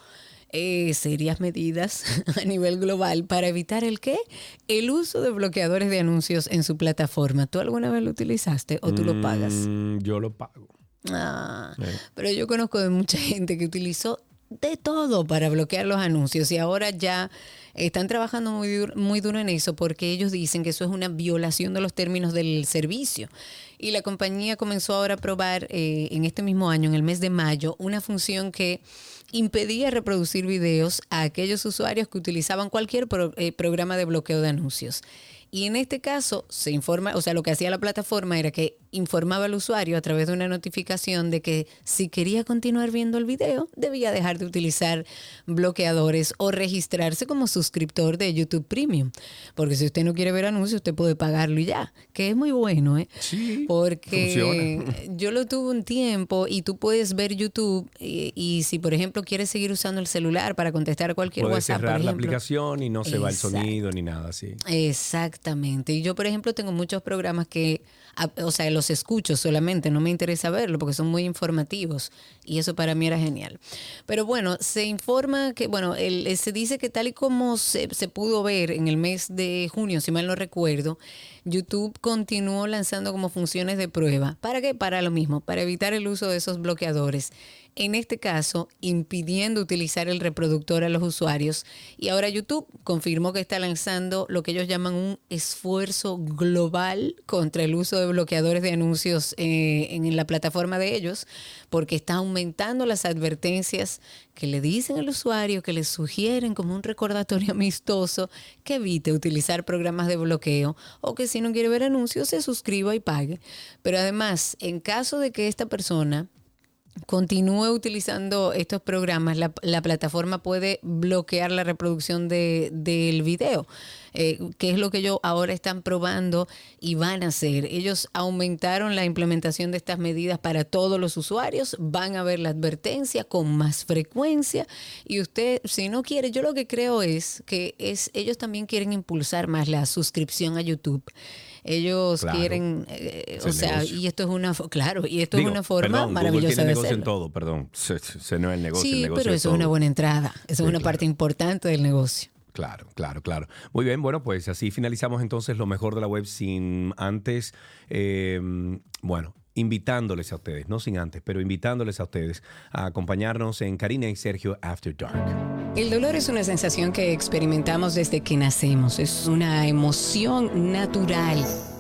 eh, serias medidas a nivel global para evitar el qué? El uso de bloqueadores de anuncios en su plataforma. ¿Tú alguna vez lo utilizaste o tú lo pagas? Mm, yo lo pago. Ah, pero yo conozco de mucha gente que utilizó de todo para bloquear los anuncios y ahora ya están trabajando muy duro, muy duro en eso porque ellos dicen que eso es una violación de los términos del servicio. Y la compañía comenzó ahora a probar eh, en este mismo año, en el mes de mayo, una función que impedía reproducir videos a aquellos usuarios que utilizaban cualquier pro- eh, programa de bloqueo de anuncios. Y en este caso se informa, o sea, lo que hacía la plataforma era que informaba al usuario a través de una notificación de que si quería continuar viendo el video, debía dejar de utilizar bloqueadores o registrarse como suscriptor de YouTube Premium. Porque si usted no quiere ver anuncios, usted puede pagarlo y ya, que es muy bueno, ¿eh? Sí, Porque funciona. yo lo tuve un tiempo y tú puedes ver YouTube y, y si, por ejemplo, quieres seguir usando el celular para contestar cualquier Puedes WhatsApp, por cerrar la ejemplo, aplicación y no se va el sonido ni nada así. Exactamente. Y yo, por ejemplo, tengo muchos programas que, o sea, los escucho solamente, no me interesa verlo porque son muy informativos y eso para mí era genial. Pero bueno, se informa que, bueno, el- eh, se dice que tal y como se, se pudo ver en el mes de junio, si mal no recuerdo, YouTube continuó lanzando como funciones de prueba. ¿Para qué? Para lo mismo, para evitar el uso de esos bloqueadores. En este caso, impidiendo utilizar el reproductor a los usuarios. Y ahora YouTube confirmó que está lanzando lo que ellos llaman un esfuerzo global contra el uso de bloqueadores de anuncios eh, en la plataforma de ellos, porque está aumentando las advertencias que le dicen al usuario, que le sugieren como un recordatorio amistoso que evite utilizar programas de bloqueo o que si no quiere ver anuncios se suscriba y pague. Pero además, en caso de que esta persona continúe utilizando estos programas, la, la plataforma puede bloquear la reproducción de- del video, eh, que es lo que ellos ahora están probando y van a hacer. Ellos aumentaron la implementación de estas medidas para todos los usuarios, van a ver la advertencia con más frecuencia y usted, si no quiere, yo lo que creo es que es ellos también quieren impulsar más la suscripción a YouTube. Ellos Claro. quieren, eh, o sea, negocio. y esto es una, claro, y esto Digo, es una forma perdón, maravillosa tiene de negocio en hacerlo. todo, perdón. Ese, ese no es el negocio, el Sí, negocio pero es eso es una buena entrada. Eso Sí, es una claro. parte importante del negocio. Claro, claro, claro. Muy bien, bueno, pues así finalizamos entonces lo mejor de la web sin antes, eh, bueno, invitándoles a ustedes, no sin antes, pero invitándoles a ustedes a acompañarnos en Karina y Sergio After Dark. El dolor es una sensación que experimentamos desde que nacemos. Es una emoción natural.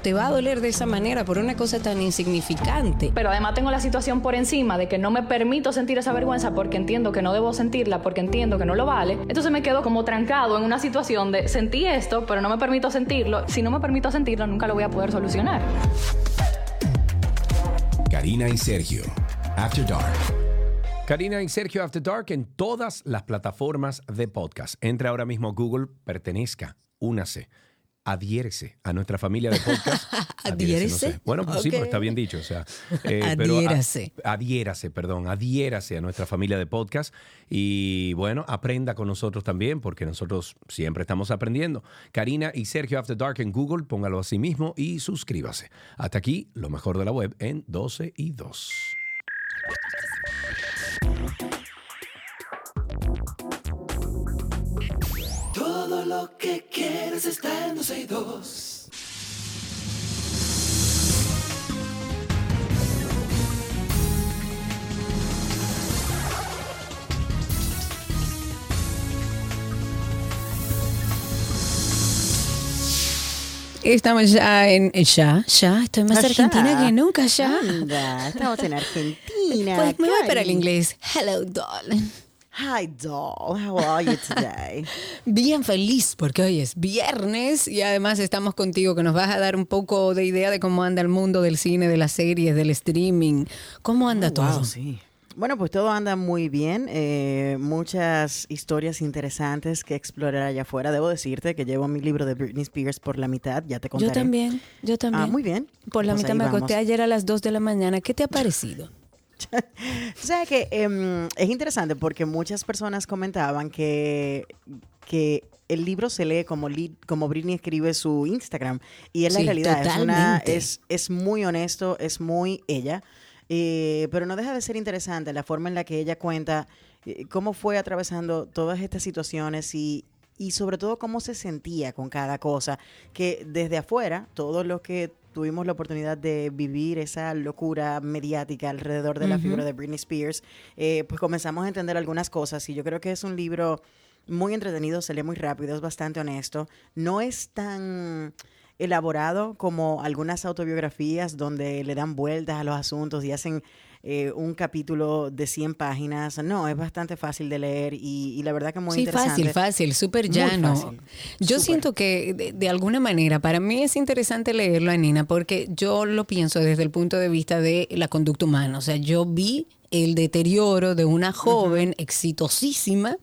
te va a doler de esa manera por una cosa tan insignificante. Pero además tengo la situación por encima de que no me permito sentir esa vergüenza porque entiendo que no debo sentirla, porque entiendo que no lo vale. Entonces me quedo como trancado en una situación de sentí esto, pero no me permito sentirlo. Si no me permito sentirlo, nunca lo voy a poder solucionar. Karina y Sergio. After Dark. Karina y Sergio After Dark en todas las plataformas de podcast. Entre ahora mismo a Google, pertenezca, únase, adhiérese a nuestra familia de podcast. ¿Adhiérese? no sé. Bueno, pues sí, pero está bien dicho. O sea, eh, pero a- Adhiérase. adhiérase, perdón, adhiérase a nuestra familia de podcast y bueno, aprenda con nosotros también porque nosotros siempre estamos aprendiendo. Karina y Sergio After Dark en Google, póngalo así mismo y suscríbase. Hasta aquí, lo mejor de la web en 12 y 2. Lo que quieres está en 12 y 2. Estamos ya en. Ya, ya, estoy más Ah, argentina ya. que nunca, ya. Anda, estamos en Argentina. Pues me voy para el inglés. Hello, darling. Hi, doll. How are you today? Bien feliz porque hoy es viernes y además estamos contigo que nos vas a dar un poco de idea de cómo anda el mundo del cine, de las series, del streaming. ¿Cómo anda todo? Wow, sí. Bueno, pues todo anda muy bien. eh, muchas historias interesantes que explorar allá afuera. Debo decirte que llevo mi libro de Britney Spears por la mitad. Ya te contaré. Yo también, yo también. Ah, muy bien. Por la Pues mitad me vamos. acosté ayer a las 2 de la mañana. ¿Qué te ha parecido? O sea que em, es interesante porque muchas personas comentaban que, que el libro se lee como, li- como Britney escribe su Instagram. Y es la realidad. Es, una, totalmente. es, es muy honesto, es muy ella. eh, pero no deja de ser interesante la forma en la que ella cuenta eh, cómo fue atravesando todas estas situaciones y, y sobre todo cómo se sentía con cada cosa. Que desde afuera, todos los que tuvimos la oportunidad de vivir esa locura mediática alrededor de la figura de Britney Spears, eh, pues comenzamos a entender algunas cosas y yo creo que es un libro muy entretenido, se lee muy rápido, es bastante honesto, no es tan elaborado como algunas autobiografías donde le dan vueltas a los asuntos y hacen eh, un capítulo de 100 páginas. No, es bastante fácil de leer y, y la verdad que muy sí, interesante. fácil, fácil, súper llano. fácil, Yo siento que de, de alguna manera para mí es interesante leerlo, Anina, porque yo lo pienso desde el punto de vista de la conducta humana. O sea, yo vi el deterioro de una joven exitosísima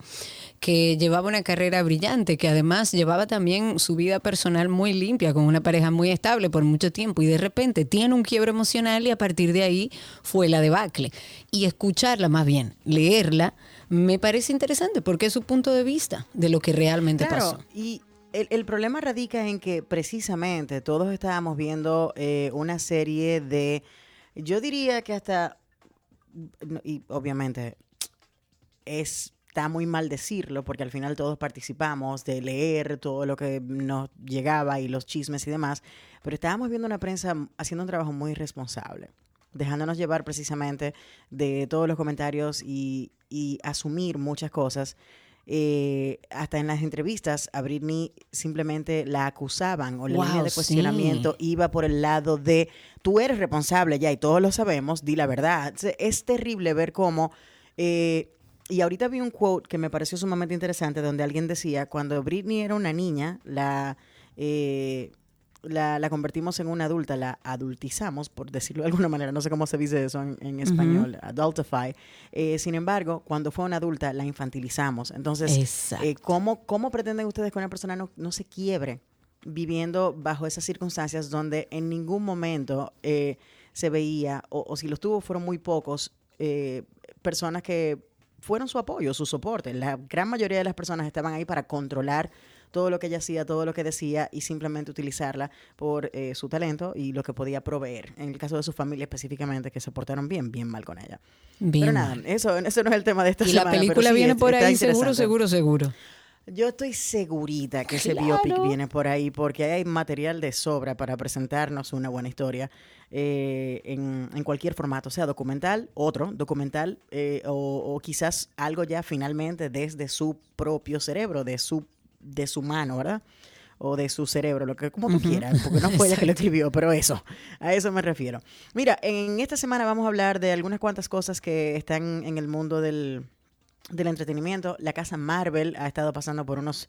que llevaba una carrera brillante, que además llevaba también su vida personal muy limpia, con una pareja muy estable por mucho tiempo, y de repente tiene un quiebre emocional y a partir de ahí fue la debacle. Y escucharla, más bien, leerla, me parece interesante porque es su punto de vista de lo que realmente Claro, pasó. y el, el problema radica en que precisamente todos estábamos viendo eh, una serie de, yo diría que hasta, y obviamente es, está muy mal decirlo, porque al final todos participamos de leer todo lo que nos llegaba y los chismes y demás, pero estábamos viendo una prensa haciendo un trabajo muy responsable dejándonos llevar precisamente de todos los comentarios y, y asumir muchas cosas. Eh, hasta en las entrevistas a Britney simplemente la acusaban o la Wow, línea de sí. cuestionamiento iba por el lado de tú eres responsable ya y todos lo sabemos, di la verdad. Es terrible ver cómo... eh, y ahorita vi un quote que me pareció sumamente interesante donde alguien decía, cuando Britney era una niña, la... eh, la, la convertimos en una adulta, la adultizamos, por decirlo de alguna manera, no sé cómo se dice eso en, en español, adultify. Eh, sin embargo, cuando fue una adulta, la infantilizamos. Entonces, eh, ¿cómo, ¿cómo pretenden ustedes que una persona no, no se quiebre viviendo bajo esas circunstancias donde en ningún momento eh, se veía, o, o si los tuvo fueron muy pocos, eh, personas que fueron su apoyo, su soporte. La gran mayoría de las personas estaban ahí para controlar todo lo que ella hacía, todo lo que decía y simplemente utilizarla por eh, su talento y lo que podía proveer. En el caso de su familia específicamente, que se portaron bien, bien mal con ella. Bien pero nada, mal. eso, eso no es el tema de esta Y semana. la pero película sí, viene por ahí seguro, seguro, seguro. Yo estoy segurita que ese biopic viene por ahí porque hay material de sobra para presentarnos una buena historia eh, en, en cualquier formato, sea documental, otro documental eh, o, o quizás algo ya finalmente desde su propio cerebro, de su, de su mano, ¿verdad? O de su cerebro, lo que como tú quieras, porque no fue ella que lo escribió, pero eso, a eso me refiero. Mira, en esta semana vamos a hablar de algunas cuantas cosas que están en el mundo del, del entretenimiento. La casa Marvel ha estado pasando por unos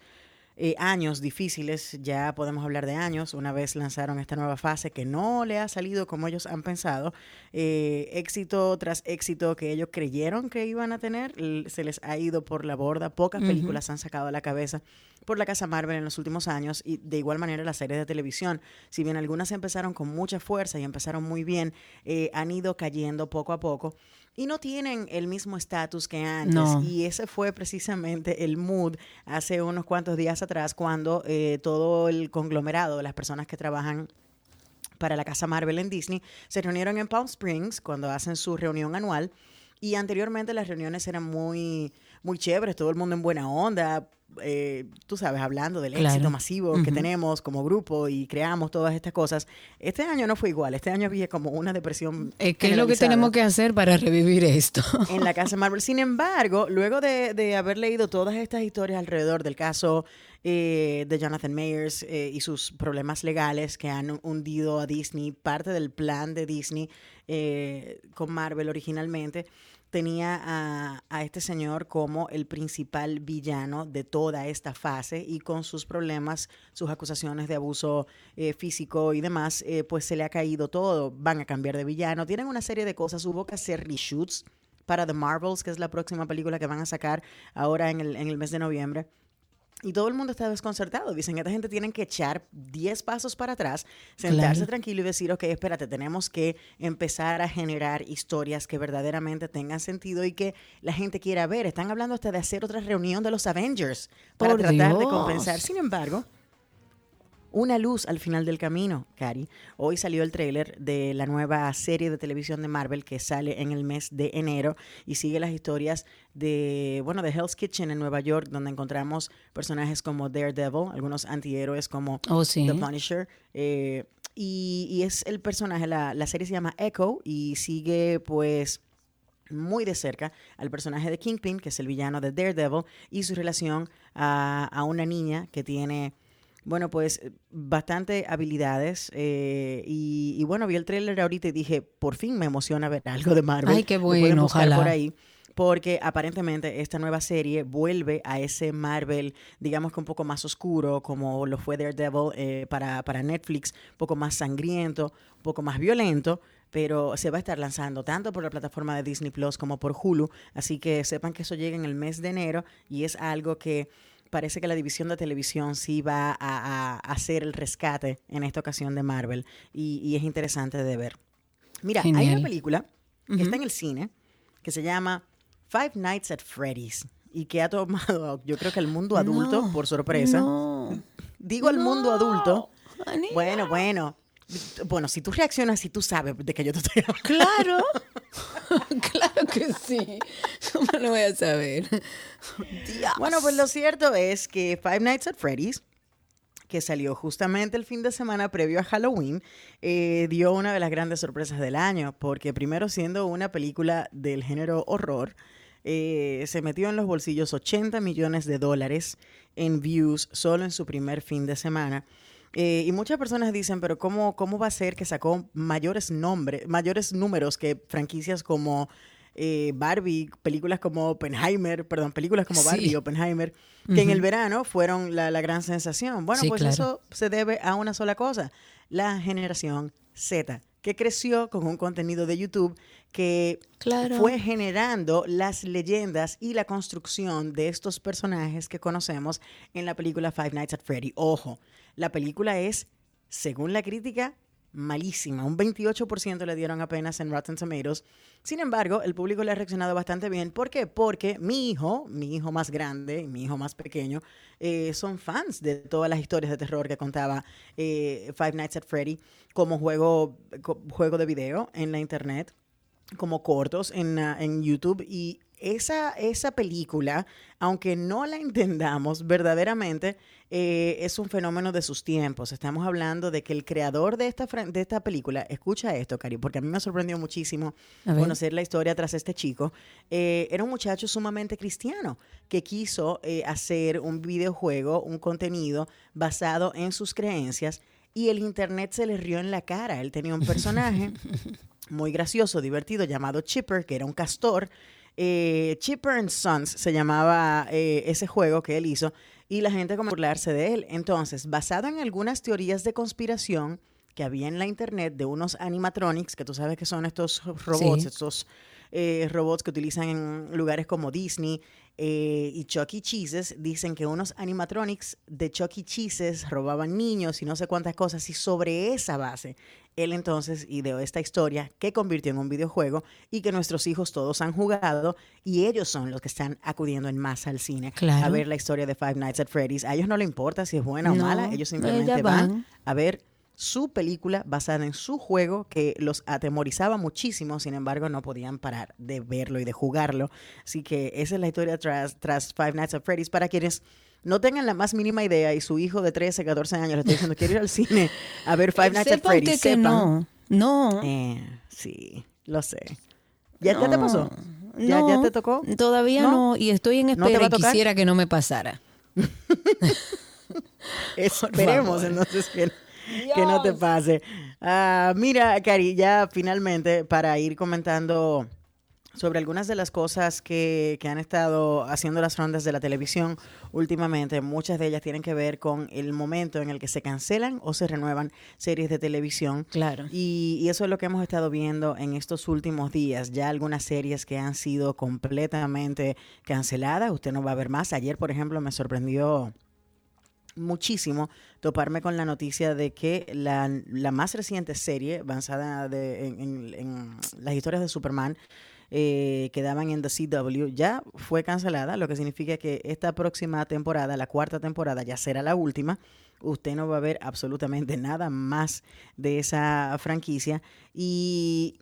eh, años difíciles, ya podemos hablar de años, una vez lanzaron esta nueva fase que no le ha salido como ellos han pensado, eh, éxito tras éxito que ellos creyeron que iban a tener, se les ha ido por la borda, pocas películas han sacado a la cabeza por la casa Marvel en los últimos años y de igual manera las series de televisión, si bien algunas empezaron con mucha fuerza y empezaron muy bien, eh, han ido cayendo poco a poco y no tienen el mismo estatus que antes. No. Y ese fue precisamente el mood hace unos cuantos días atrás cuando eh, todo el conglomerado, las personas que trabajan para la casa Marvel en Disney, se reunieron en Palm Springs cuando hacen su reunión anual. Y anteriormente las reuniones eran muy, muy chéveres, todo el mundo en buena onda, eh, tú sabes, hablando del Claro. éxito masivo que Ujú. tenemos como grupo y creamos todas estas cosas. Este año no fue igual, este año había como una depresión. Eh, ¿Qué es lo que tenemos que hacer para revivir esto? en la casa Marvel. Sin embargo, luego de, de haber leído todas estas historias alrededor del caso eh, de Jonathan Mayers eh, y sus problemas legales que han hundido a Disney, parte del plan de Disney eh, con Marvel originalmente, tenía a, a este señor como el principal villano de toda esta fase y con sus problemas, sus acusaciones de abuso eh, físico y demás, eh, pues se le ha caído todo. Van a cambiar de villano. Tienen una serie de cosas. Hubo que hacer reshoots para The Marvels, que es la próxima película que van a sacar ahora en el, en el mes de noviembre. Y todo el mundo está desconcertado. Dicen que esta gente tiene que echar 10 pasos para atrás, sentarse Claro. tranquilo y decir, ok, espérate, tenemos que empezar a generar historias que verdaderamente tengan sentido y que la gente quiera ver. Están hablando hasta de hacer otra reunión de los Avengers para Por tratar de compensar. Sin embargo, una luz al final del camino, Cari. Hoy salió el tráiler de la nueva serie de televisión de Marvel que sale en el mes de enero y sigue las historias de, bueno, de Hell's Kitchen en Nueva York, donde encontramos personajes como Daredevil, algunos antihéroes como Oh, sí. The Punisher. eh, y, y es el personaje, la, la serie se llama Echo y sigue pues muy de cerca al personaje de Kingpin, que es el villano de Daredevil, y su relación a, a una niña que tiene, bueno, pues bastante habilidades. eh, y, y bueno, vi el tráiler ahorita y dije, por fin me emociona ver algo de Marvel. Ay, qué bueno, ojalá. por ahí. Porque aparentemente esta nueva serie vuelve a ese Marvel, digamos que un poco más oscuro, como lo fue Daredevil eh, para, para Netflix, un poco más sangriento, un poco más violento, pero se va a estar lanzando tanto por la plataforma de Disney Plus como por Hulu. Así que sepan que eso llega en el mes de enero y es algo que parece que la división de televisión sí va a, a- a hacer el rescate en esta ocasión de Marvel y, y es interesante de ver. Mira, hay Genial. una película que está en el cine que se llama Five Nights at Freddy's y que ha tomado, yo creo que el mundo adulto No, por sorpresa. no. Digo el mundo adulto. Anita. Bueno, bueno. Bueno, si tú reaccionas, si tú sabes de que yo te estoy hablando. Claro. claro que sí. ¿Cómo no voy a saber? Dios. Bueno, pues lo cierto es que Five Nights at Freddy's, que salió justamente el fin de semana previo a Halloween, eh, dio una de las grandes sorpresas del año, porque primero siendo una película del género horror, eh, se metió en los bolsillos 80 millones de dólares en views solo en su primer fin de semana. Eh, y muchas personas dicen, pero ¿cómo, ¿cómo va a ser que sacó mayores nombres, mayores números que franquicias como eh, Barbie, películas como Oppenheimer, perdón, películas como Barbie Sí. y Oppenheimer, que en el verano fueron la, la gran sensación? Bueno, Sí, pues claro. eso se debe a una sola cosa, la generación Z, que creció con un contenido de YouTube que Claro. fue generando las leyendas y la construcción de estos personajes que conocemos en la película Five Nights at Freddy. Ojo, la película es, según la crítica, malísima. Un 28% le dieron apenas en Rotten Tomatoes. Sin embargo, el público le ha reaccionado bastante bien. ¿Por qué? Porque mi hijo, mi hijo más grande y mi hijo más pequeño, eh, son fans de todas las historias de terror que contaba eh, Five Nights at Freddy como juego, juego de video en la internet como cortos en, ah, en YouTube y esa, esa película, aunque no la entendamos verdaderamente, eh, es un fenómeno de sus tiempos. Estamos hablando de que el creador de esta, de esta película, escucha esto, Cari, porque a mí me sorprendió muchísimo conocer la historia tras este chico. Eh, era un muchacho sumamente cristiano que quiso eh, hacer un videojuego, un contenido basado en sus creencias y el internet se le rió en la cara. Él tenía un personaje muy gracioso, divertido, llamado Chipper, que era un castor. Eh, Chipper and Sons se llamaba eh, ese juego que él hizo y la gente como a burlarse de él. Entonces, basado en algunas teorías de conspiración que había en la internet de unos animatronics, que tú sabes que son estos robots, Sí. estos eh, robots que utilizan en lugares como Disney eh, y Chuck E. Cheese's, dicen que unos animatronics de Chuck E. Cheese's robaban niños y no sé cuántas cosas, y sobre esa base, él entonces ideó esta historia que convirtió en un videojuego y que nuestros hijos todos han jugado y ellos son los que están acudiendo en masa al cine a Claro. ver la historia de Five Nights at Freddy's. A ellos no les importa si es buena o mala, ellos simplemente van. a ver su película basada en su juego que los atemorizaba muchísimo, sin embargo no podían parar de verlo y de jugarlo. Así que esa es la historia tras, tras Five Nights at Freddy's para quienes no tengan la más mínima idea y su hijo de 13, 14 años le está diciendo quiero ir al cine a ver Five Nights at Freddy's. que sepan- no. No. Eh, sí, lo sé. ¿Ya, ya te No. pasó? ¿Ya, no, ya te tocó? Todavía ¿No? no, y estoy en ¿No espera y quisiera que no me pasara. Esperemos entonces que, que no te pase. Ah, mira, Cari, ya finalmente para ir comentando sobre algunas de las cosas que, que, han estado haciendo las rondas de la televisión últimamente. Muchas de ellas tienen que ver con el momento en el que se cancelan o se renuevan series de televisión. Claro. Y, y eso es lo que hemos estado viendo en estos últimos días. Ya algunas series que han sido completamente canceladas. Usted no va a ver más. Ayer, por ejemplo, me sorprendió muchísimo toparme con la noticia de que la, la más reciente serie basada de, en, en, en, las historias de Superman eh, que daban en The CW ya fue cancelada, lo que significa que esta próxima temporada, la cuarta temporada, ya será la última. Usted no va a ver absolutamente nada más de esa franquicia. Y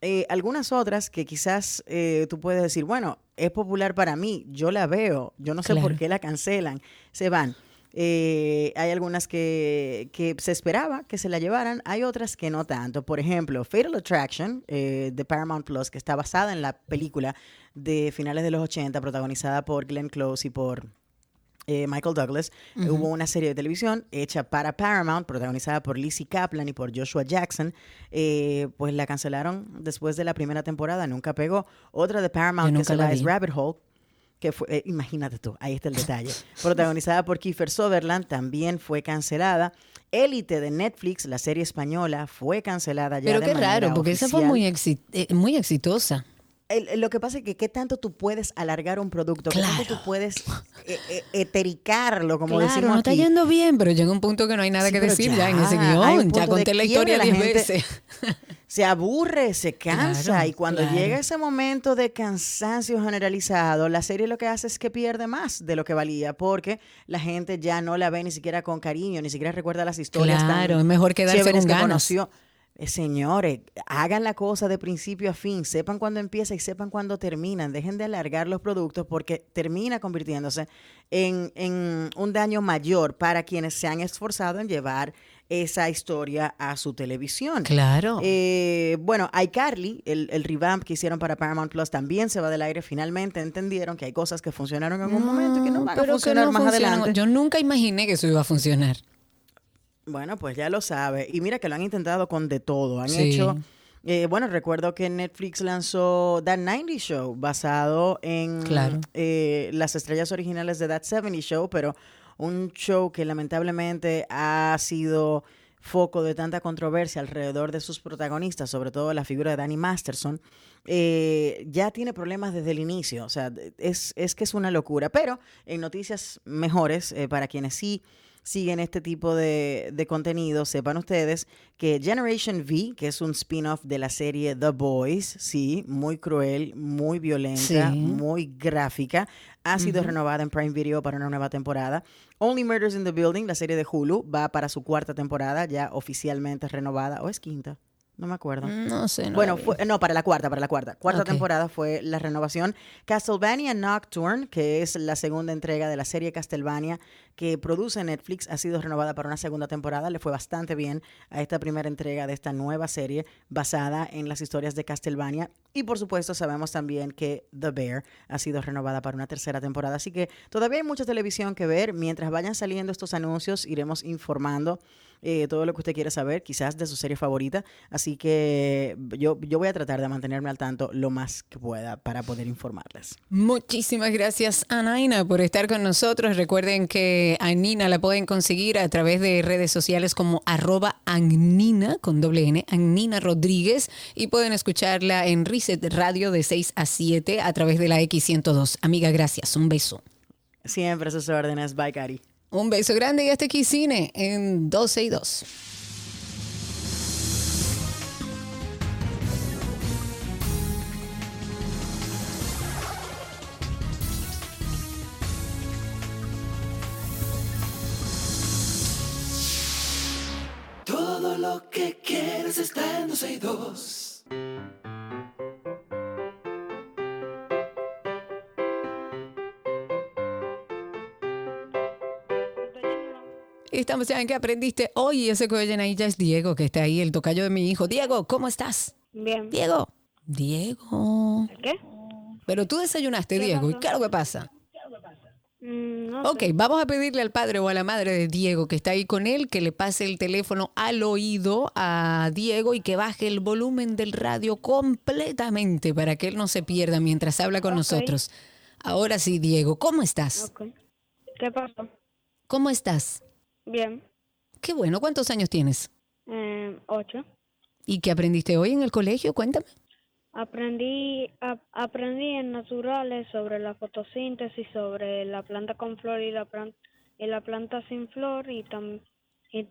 eh, algunas otras que quizás eh, tú puedes decir, bueno, es popular para mí, yo la veo, yo no sé Claro. por qué la cancelan, se van. Eh, hay algunas que, que se esperaba que se la llevaran, hay otras que no tanto. Por ejemplo, Fatal Attraction eh, de Paramount Plus, que está basada en la película de finales de los 80, protagonizada por Glenn Close y por eh, Michael Douglas. Hubo una serie de televisión hecha para Paramount, protagonizada por Lizzie Kaplan y por Joshua Jackson. Eh, pues la cancelaron después de la primera temporada, nunca pegó. Otra de Paramount que es. Rabbit Hole, que fue, eh, imagínate tú, ahí está el detalle. Protagonizada por Kiefer Sutherland, también fue cancelada. Élite de Netflix, la serie española, fue cancelada ya Pero de qué manera raro, porque esa fue muy, exi- eh, muy exitosa. El- el- lo que pasa es que qué tanto tú puedes alargar un producto, qué tanto tú puedes eh, etericarlo, como claro, decimos no está yendo bien, pero llega un punto que no hay nada Sí, que decir ya, en ese guion. Ya conté la historia diez veces. Se aburre, se cansa Claro, y cuando claro. llega ese momento de cansancio generalizado, la serie lo que hace es que pierde más de lo que valía porque la gente ya no la ve ni siquiera con cariño, ni siquiera recuerda las historias. tan Claro, es mejor quedarse con que ganas. conoció. Eh, Señores, hagan la cosa de principio a fin, sepan cuándo empieza y sepan cuándo terminan, dejen de alargar los productos porque termina convirtiéndose en, en un daño mayor para quienes se han esforzado en llevar esa historia a su televisión. Claro. Eh, bueno, iCarly, el, el revamp que hicieron para Paramount Plus también se va del aire. Finalmente entendieron que hay cosas que funcionaron en un momento y que no van a funcionar no más funcionó. adelante. Yo nunca imaginé que eso iba a funcionar. Bueno, pues ya lo sabe. Y mira que lo han intentado con de todo. Han Sí. hecho. eh, bueno, recuerdo que Netflix lanzó That 90 Show basado en Claro. eh, las estrellas originales de That 70 Show, pero un show que lamentablemente ha sido foco de tanta controversia alrededor de sus protagonistas, sobre todo la figura de Danny Masterson, eh, ya tiene problemas desde el inicio. O sea, es, es que es una locura. Pero en noticias mejores, eh, para quienes sí siguen este tipo de, de contenido, sepan ustedes que Generation V, que es un spin-off de la serie The Boys, sí, muy cruel, muy violenta, Sí. muy gráfica, ha sido renovada en Prime Video para una nueva temporada. Only Murders in the Building, la serie de Hulu, va para su cuarta temporada, ya oficialmente renovada, o es quinta. No me acuerdo. No sé. no bueno, fue- no, para la cuarta, para la cuarta. Cuarta temporada fue la renovación. Castlevania Nocturne, que es la segunda entrega de la serie Castlevania que produce Netflix, ha sido renovada para una segunda temporada. Le fue bastante bien a esta primera entrega de esta nueva serie basada en las historias de Castlevania. Y por supuesto sabemos también que The Bear ha sido renovada para una tercera temporada. Así que todavía hay mucha televisión que ver. Mientras vayan saliendo estos anuncios, iremos informando eh, todo lo que usted quiere saber, quizás de su serie favorita. Así que yo, yo voy a tratar de mantenerme al tanto lo más que pueda para poder informarles. Muchísimas gracias, Anaina, por estar con nosotros. Recuerden que a Nina la pueden conseguir a través de redes sociales como arroba Annina, con doble N, Annina Rodríguez, y pueden escucharla en Reset Radio de 6 a 7 a través de la X102. Amiga, gracias. Un beso. Siempre a sus órdenes. Bye, Cari. Un beso grande y hasta aquí Cine en 12 y 2. Todo lo que quieres está en 12 y 2. Estamos ya en que aprendiste hoy. Ese que oyen ahí ya es Diego, que está ahí, el tocayo de mi hijo. Diego, ¿cómo estás? Bien. Diego. Diego. ¿Qué? Pero tú desayunaste, ¿Qué Diego. ¿Y pasó? qué es lo que pasa? No Ok, sé. vamos a pedirle al padre o a la madre de Diego que está ahí con él que le pase el teléfono al oído a Diego y que baje el volumen del radio completamente para que él no se pierda mientras habla con nosotros. Ahora sí, Diego, ¿cómo estás? ¿Qué pasó? ¿Cómo estás? Bien. Qué bueno, ¿cuántos años tienes? Eh, ocho. ¿Y qué aprendiste hoy en el colegio? Cuéntame. Aprendí, ap- aprendí en naturales sobre la fotosíntesis, sobre la planta con flor y la, plan- y la planta sin flor y, tam- y,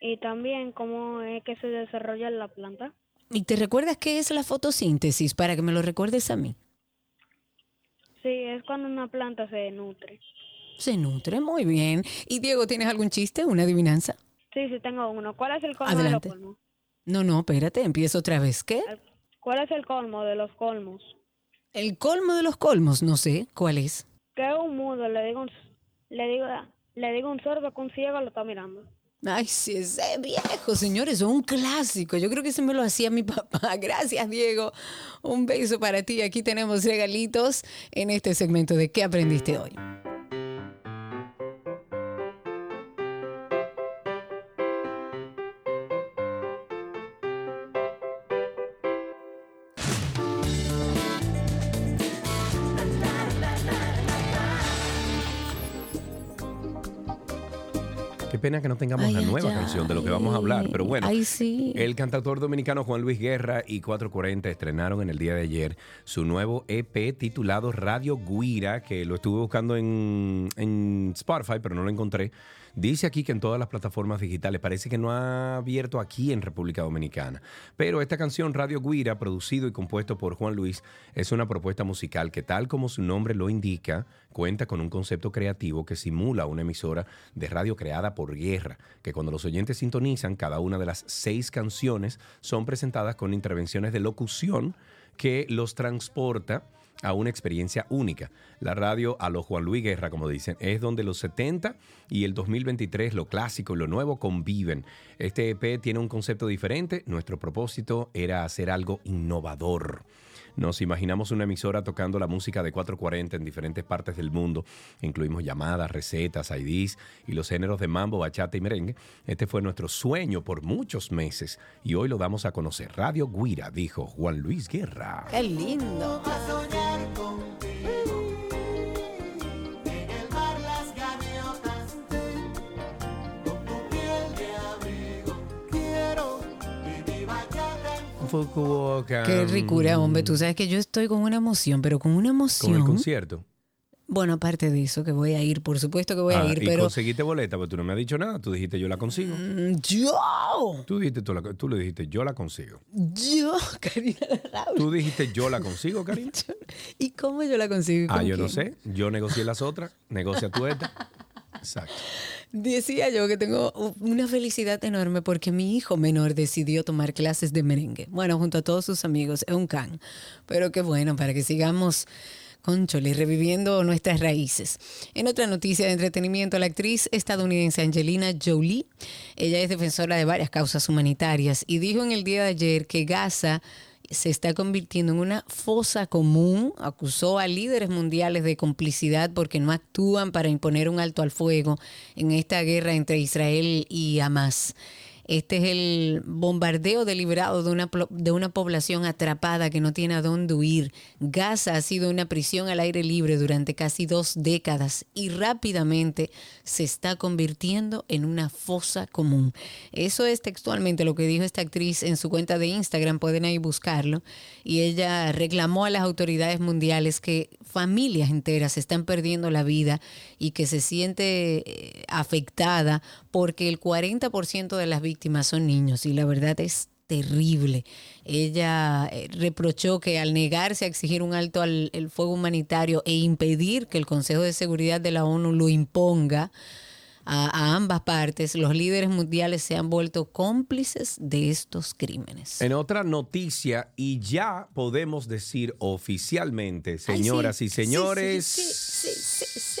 y también cómo es que se desarrolla la planta. ¿Y te recuerdas qué es la fotosíntesis para que me lo recuerdes a mí? Sí, es cuando una planta se nutre. Se nutre muy bien. ¿Y Diego, tienes algún chiste, una adivinanza? Sí, sí, tengo uno. ¿Cuál es el colmo Adelante. de los colmos? No, no, espérate, empiezo otra vez. ¿Qué? ¿Cuál es el colmo de los colmos? El colmo de los colmos, no sé, ¿cuál es? Que un mudo le digo un, le digo, le digo un sordo que un ciego lo está mirando. Ay, sí, ese viejo, señores, es un clásico. Yo creo que ese me lo hacía mi papá. Gracias, Diego. Un beso para ti. Aquí tenemos regalitos en este segmento de ¿Qué aprendiste hoy? Pena que no tengamos Ay, la nueva ay. canción de lo que vamos a hablar, pero bueno. Ay, sí. El cantautor dominicano Juan Luis Guerra y 440 estrenaron en el día de ayer su nuevo EP titulado Radio Guira, que lo estuve buscando en, en Spotify, pero no lo encontré. Dice aquí que en todas las plataformas digitales parece que no ha abierto aquí en República Dominicana. Pero esta canción Radio Guira, producido y compuesto por Juan Luis, es una propuesta musical que tal como su nombre lo indica, cuenta con un concepto creativo que simula una emisora de radio creada por Guerra, que cuando los oyentes sintonizan, cada una de las seis canciones son presentadas con intervenciones de locución que los transporta a una experiencia única. La radio a lo Juan Luis Guerra, como dicen, es donde los 70 y el 2023, lo clásico y lo nuevo conviven. Este EP tiene un concepto diferente. Nuestro propósito era hacer algo innovador. Nos imaginamos una emisora tocando la música de 440 en diferentes partes del mundo. Incluimos llamadas, recetas, IDs y los géneros de mambo, bachata y merengue. Este fue nuestro sueño por muchos meses y hoy lo damos a conocer. Radio Guira, dijo Juan Luis Guerra. Qué lindo. En Fukuoka. Qué ricura, hombre. Tú sabes que yo estoy con una emoción, pero con una Con emoción. el concierto. Bueno, aparte de eso, que voy a ir, por supuesto que voy Ah, a ir, y pero. conseguiste boleta, pero tú no me has dicho nada. Tú dijiste yo la consigo. Mm, Yo, Tú, dijiste, tú, la- tú le dijiste yo la consigo. yo, Karina. Tú dijiste yo la consigo, Karina. ¿Y cómo yo la consigo? Ah, ¿Con yo no sé. Yo negocié las otras. Negocia tú esta. Exacto. Decía yo que tengo una felicidad enorme porque mi hijo menor decidió tomar clases de merengue. Bueno, junto a todos sus amigos, es un can. Pero qué bueno, para que sigamos, conchole, reviviendo nuestras raíces. En otra noticia de entretenimiento, la actriz estadounidense Angelina Jolie, ella es defensora de varias causas humanitarias y dijo en el día de ayer que Gaza se está convirtiendo en una fosa común. Acusó a líderes mundiales de complicidad porque no actúan para imponer un alto al fuego en esta guerra entre Israel y Hamas. Este es el bombardeo deliberado de una, de una población atrapada que no tiene a dónde huir. Gaza ha sido una prisión al aire libre durante casi dos décadas y rápidamente se está convirtiendo en una fosa común. Eso es textualmente lo que dijo esta actriz en su cuenta de Instagram, pueden ahí buscarlo. Y ella reclamó a las autoridades mundiales que familias enteras están perdiendo la vida y que se siente eh, afectada porque el 40% de las víctimas son niños y la verdad es terrible. Ella eh, reprochó que al negarse a exigir un alto al el fuego humanitario e impedir que el Consejo de Seguridad de la ONU lo imponga a, a ambas partes, los líderes mundiales se han vuelto cómplices de estos crímenes. En otra noticia, y ya podemos decir oficialmente, señoras sí, y sí, señores, sí, sí,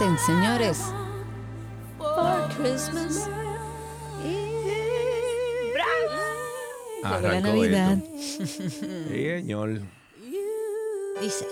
Canten, señores. For Christmas. La Navidad. señor. Dice.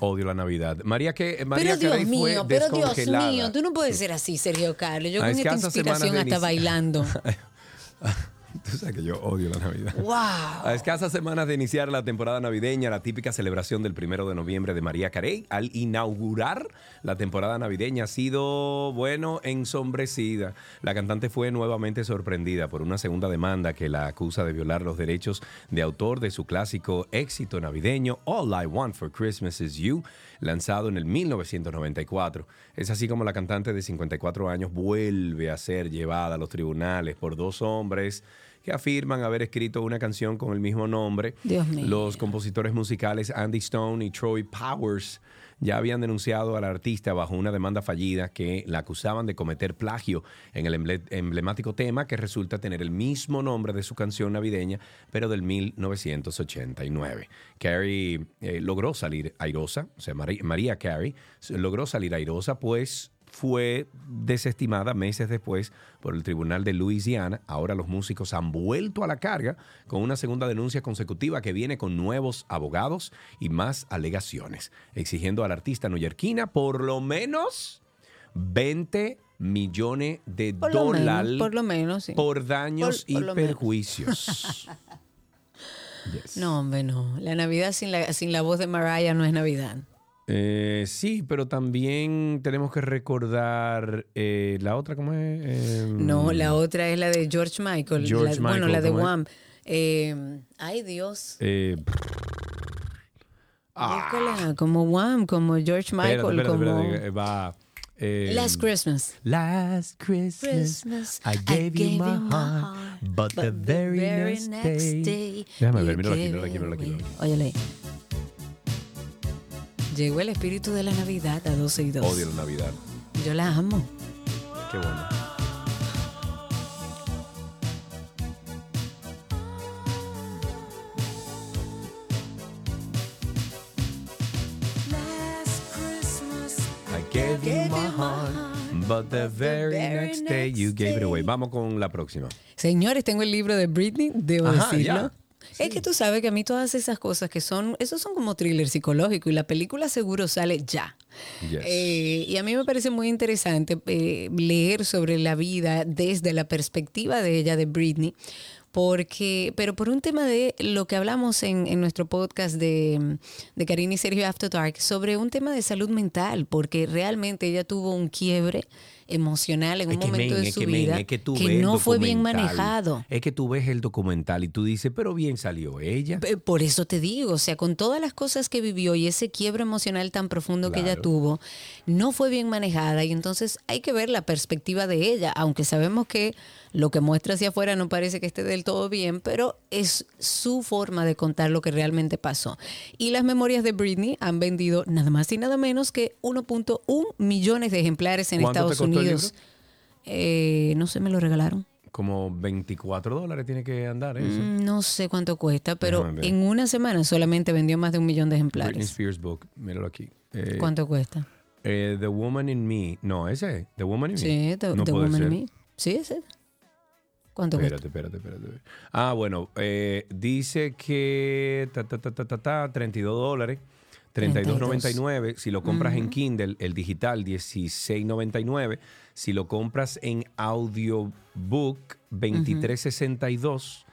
Odio la Navidad. María que María Pero Dios fue mío, pero Dios mío, tú no puedes ser así, Sergio Carlos. Yo A con esta inspiración hasta bailando. Tú sabes que yo odio la Navidad. ¡Wow! A escasas semanas de iniciar la temporada navideña, la típica celebración del primero de noviembre de María Carey, al inaugurar la temporada navideña, ha sido, bueno, ensombrecida. La cantante fue nuevamente sorprendida por una segunda demanda que la acusa de violar los derechos de autor de su clásico éxito navideño All I Want for Christmas Is You, lanzado en el 1994. Es así como la cantante de 54 años vuelve a ser llevada a los tribunales por dos hombres que afirman haber escrito una canción con el mismo nombre. Dios mío. Los compositores musicales Andy Stone y Troy Powers ya habían denunciado al artista bajo una demanda fallida que la acusaban de cometer plagio en el emble- emblemático tema que resulta tener el mismo nombre de su canción navideña, pero del 1989. Carey eh, logró salir airosa, o sea, Mari- María Carey logró salir airosa, pues fue desestimada meses después por el Tribunal de Luisiana. Ahora los músicos han vuelto a la carga con una segunda denuncia consecutiva que viene con nuevos abogados y más alegaciones, exigiendo al artista neoyorquina por lo menos 20 millones de dólares por lo menos, sí. por daños Por- y perjuicios. No, hombre, no. La Navidad sin la, sin la voz de Mariah no es Navidad. Eh, sí, pero también tenemos que recordar eh, la otra, ¿cómo es? Eh, No, la otra es la de George Michael. George la- bueno, Michael, la de. Wham. Eh, ay, Dios. eh, Búscala, Como Wham, como George Michael, espérate, espérate, como espérate, eh, va. eh, Last Christmas. Last Christmas, Christmas, I gave you my heart, but the very, next, day. Déjame ver, míralo aquí, míralo aquí, míralo aquí. away. míralo aquí. Óyele. Llegó el espíritu de la Navidad a 12 y 2. Odio la Navidad. Yo la amo. Qué bueno. I gave you my heart, but the very next day you gave it away. Vamos con la próxima. Señores, tengo el libro de Britney, debo Ajá, decirlo. ya. Es que tú sabes que a mí todas esas cosas que son, esos son como thriller psicológico y la película seguro sale ya. Yes. Eh, y a mí me parece muy interesante eh, leer sobre la vida desde la perspectiva de ella, de Britney, porque, pero por un tema de lo que hablamos en, en nuestro podcast de, de Karina y Sergio After Dark, sobre un tema de salud mental, porque realmente ella tuvo un quiebre emocional en Es un momento men, de su que, men, vida es que, tú ves el no fue bien manejado. Es que tú ves el documental y tú dices, pero bien salió ella. Por eso te digo, o sea, con todas las cosas que vivió y ese quiebre emocional tan profundo que ella tuvo, no fue bien manejada y entonces hay que ver la perspectiva de ella, aunque sabemos que lo que muestra hacia afuera no parece que esté del todo bien, pero es su forma de contar lo que realmente pasó. Y las memorias de Britney han vendido nada más y nada menos que 1.1 millones de ejemplares en ¿Cuánto te Estados costó Eh, no sé, me lo regalaron. Como 24 dólares tiene que andar eso. Mm, No sé cuánto cuesta, pero Déjame ver. en una semana solamente vendió más de un millón de Britney ejemplares. Spears book, míralo aquí. Eh, ¿Cuánto cuesta? eh, the Woman in Me. No, ese es. The Woman in Me. Sí, The, no The puede Woman in. Me. Sí, ese. ¿Cuánto Espérate, espérate, espérate. Ah, bueno, eh, dice que ta, ta, ta, ta, ta, ta, 32 dólares. 32.99 si lo compras en Kindle, el digital 16.99. Si lo compras en audiobook 23.62.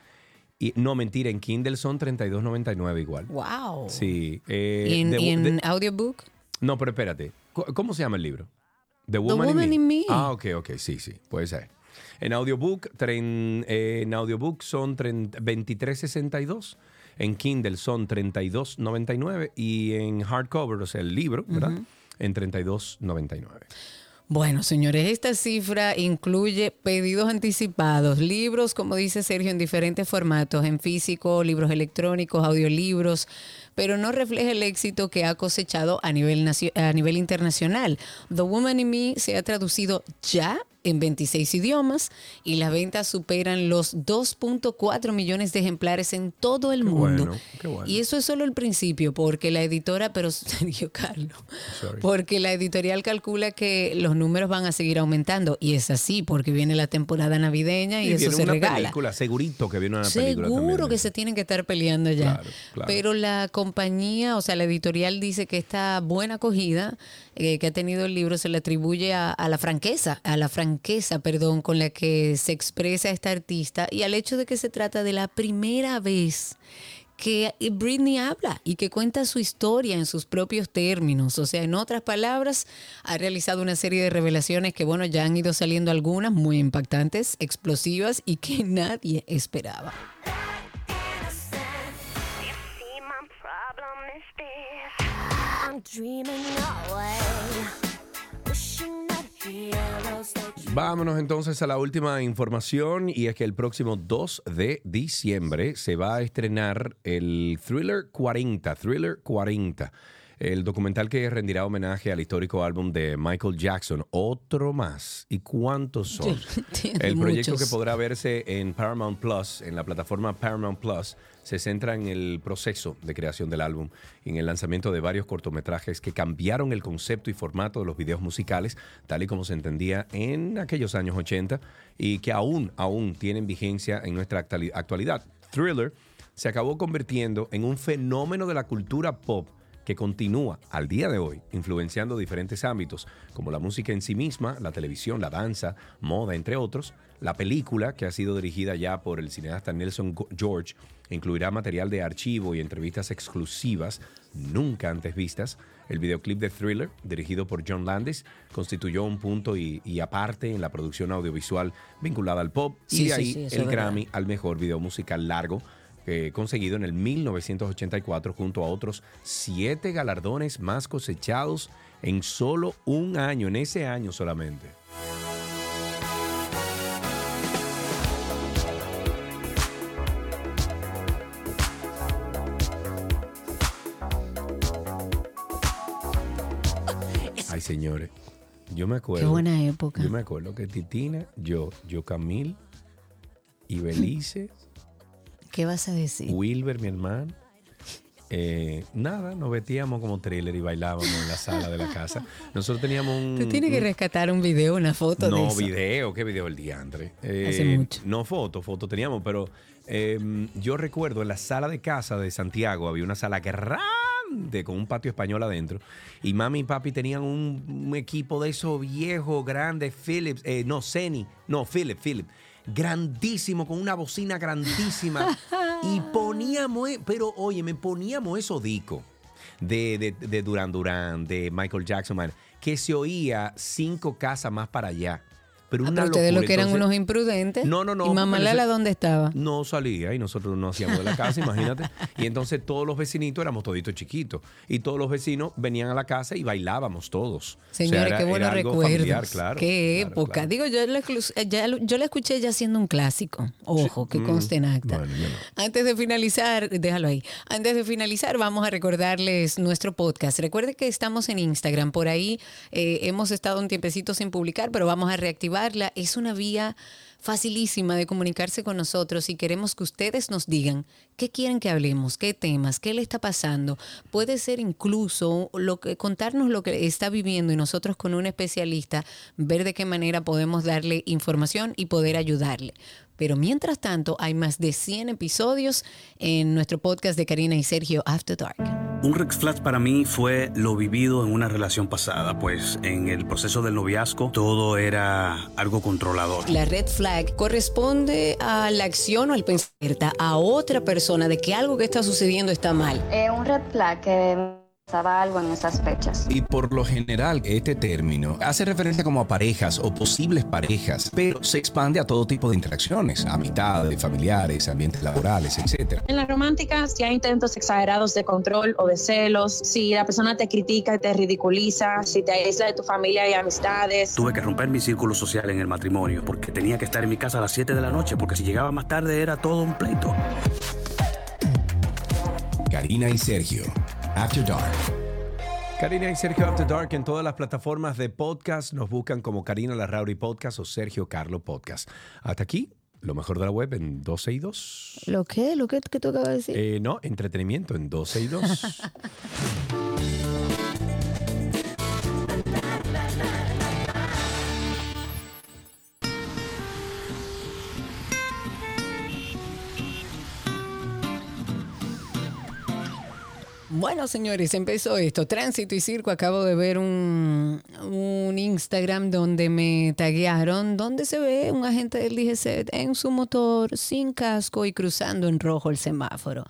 Y no, mentira, en Kindle son 32.99 igual. ¡Wow! Sí. eh, ¿Y en, The- y en The- audiobook? no, pero espérate. ¿Cómo- ¿Cómo se llama el libro? The Woman in Me. Ah, ok, ok, sí, sí, puede ser. En audiobook, tren- eh, en audiobook son tren- 23.62. En Kindle son 32.99 y en hardcover, o sea, el libro, ¿verdad? En 32.99. Bueno, señores, esta cifra incluye pedidos anticipados, libros, como dice Sergio, en diferentes formatos, en físico, libros electrónicos, audiolibros, pero no refleja el éxito que ha cosechado a nivel, a nivel internacional. The Woman in Me se ha traducido ya en 26 idiomas y las ventas superan los 2.4 millones de ejemplares en todo el mundo. bueno, qué bueno. Y eso es solo el principio, porque la editora, pero Sergio Carlos, Sorry. porque la editorial calcula que los números van a seguir aumentando. Y es así, porque viene la temporada navideña y, Y eso se una regala. película, segurito que viene una película Seguro también. que se tienen que estar peleando ya. Claro, claro. Pero la compañía, o sea, la editorial dice que esta buena acogida eh, que ha tenido el libro se le atribuye a, a la franqueza, a la franqueza, perdón, con la que se expresa esta artista y al hecho de que se trata de la primera vez que Britney habla y que cuenta su historia en sus propios términos. O sea, en otras palabras, ha realizado una serie de revelaciones que, bueno, ya han ido saliendo algunas muy impactantes, explosivas y que nadie esperaba. I'm dreaming away, wishing Vámonos entonces a la última información y es que el próximo 2 de diciembre se va a estrenar el Thriller 40, Thriller 40, el documental que rendirá homenaje al histórico álbum de Michael Jackson, otro más. ¿Y cuántos son? El proyecto muchos. que podrá verse en Paramount Plus, en la plataforma Paramount Plus, se centra en el proceso de creación del álbum en el lanzamiento de varios cortometrajes que cambiaron el concepto y formato de los videos musicales, tal y como se entendía en aquellos años 80 y que aún, aún tienen vigencia en nuestra actuali- actualidad. Thriller se acabó convirtiendo en un fenómeno de la cultura pop que continúa al día de hoy influenciando diferentes ámbitos, como la música en sí misma, la televisión, la danza, moda, entre otros. La película, que ha sido dirigida ya por el cineasta Nelson George, incluirá material de archivo y entrevistas exclusivas nunca antes vistas. El videoclip de Thriller, dirigido por John Landis, constituyó un punto y, y aparte en la producción audiovisual vinculada al pop Sí, y de ahí sí, el verdad. Grammy al mejor video musical largo eh, conseguido en el 1984 junto a otros siete galardones más cosechados en solo un año, en ese año solamente. Señores, yo me acuerdo. Qué buena época. Yo me acuerdo que Titina, yo, yo Camil y Belice, ¿Qué vas a decir? Wilber, mi hermano. eh, nada, nos vestíamos como thriller y bailábamos en la sala de la casa. Nosotros teníamos un. Tú tienes que rescatar un video, una foto de no, eso. video, ¿qué video el diantre? Eh, Hace mucho. No foto, foto teníamos, pero eh, yo recuerdo en la sala de casa de Santiago había una sala grande con un patio español adentro y mami y papi tenían un, un equipo de esos viejos grandes, Philips, eh, no, Seni, no, Philip, Philip, grandísimo, con una bocina grandísima y poníamos, eh, pero oye, me poníamos esos discos de, de, de Duran Duran, de Michael Jackson, man, que se oía cinco casas más para allá. Pero Ah, una pero ustedes lo que eran Entonces, unos imprudentes. No, no, no, ¿Y mamá Lala dónde estaba? no salía y nosotros no hacíamos de la casa, imagínate. Y entonces todos los vecinitos éramos toditos chiquitos. Y todos los vecinos venían a la casa y bailábamos todos. O sea, Señores, era- qué buenos recuerdos. familiar, claro, qué claro, época. claro. Digo, yo la, eh, ya yo la escuché ya siendo un clásico. Ojo, que Mm, conste en acta. bueno, yo no. Antes de finalizar, déjalo ahí. Antes de finalizar, vamos a recordarles nuestro podcast. Recuerde que estamos en Instagram. Por ahí eh, hemos estado un tiempecito sin publicar, pero vamos a Es una vía facilísima de comunicarse con nosotros y queremos que ustedes nos digan qué quieren que hablemos, qué temas, qué le está pasando. Puede ser incluso lo que contarnos lo que está viviendo y nosotros con un especialista ver de qué manera podemos darle información y poder ayudarle. Pero mientras tanto, hay más de 100 episodios en nuestro podcast de Karina y Sergio After Dark. Un red flag para mí fue lo vivido en una relación pasada, pues en el proceso del noviazgo todo era algo controlador. La red flag corresponde a la acción o al pensamiento a otra persona de que algo que está sucediendo está mal. Eh, un red flag que pasaba algo en esas fechas. Y por lo general, este término hace referencia como a parejas o posibles parejas, pero se expande a todo tipo de interacciones, amistades, familiares, ambientes laborales, etc. En las románticas, si hay intentos exagerados de control o de celos, si la persona te critica y te ridiculiza, si te aísla de tu familia y amistades. Tuve que romper mi círculo social en el matrimonio porque tenía que estar en mi casa a las 7 de la noche porque si llegaba más tarde era todo un pleito. Karina y Sergio, After Dark. Karina y Sergio After Dark en todas las plataformas de podcast. Nos buscan como Karina Larrauri Podcast o Sergio Carlo Podcast. Hasta aquí, lo mejor de la web en 12 y 2. ¿Lo qué? ¿Lo qué, que tú acabas de decir? Eh, no, entretenimiento en 12 y 2. Bueno, señores, empezó esto. Tránsito y circo. Acabo de ver un, un Instagram donde me taguearon, donde se ve un agente del DGC en su motor, sin casco y cruzando en rojo el semáforo.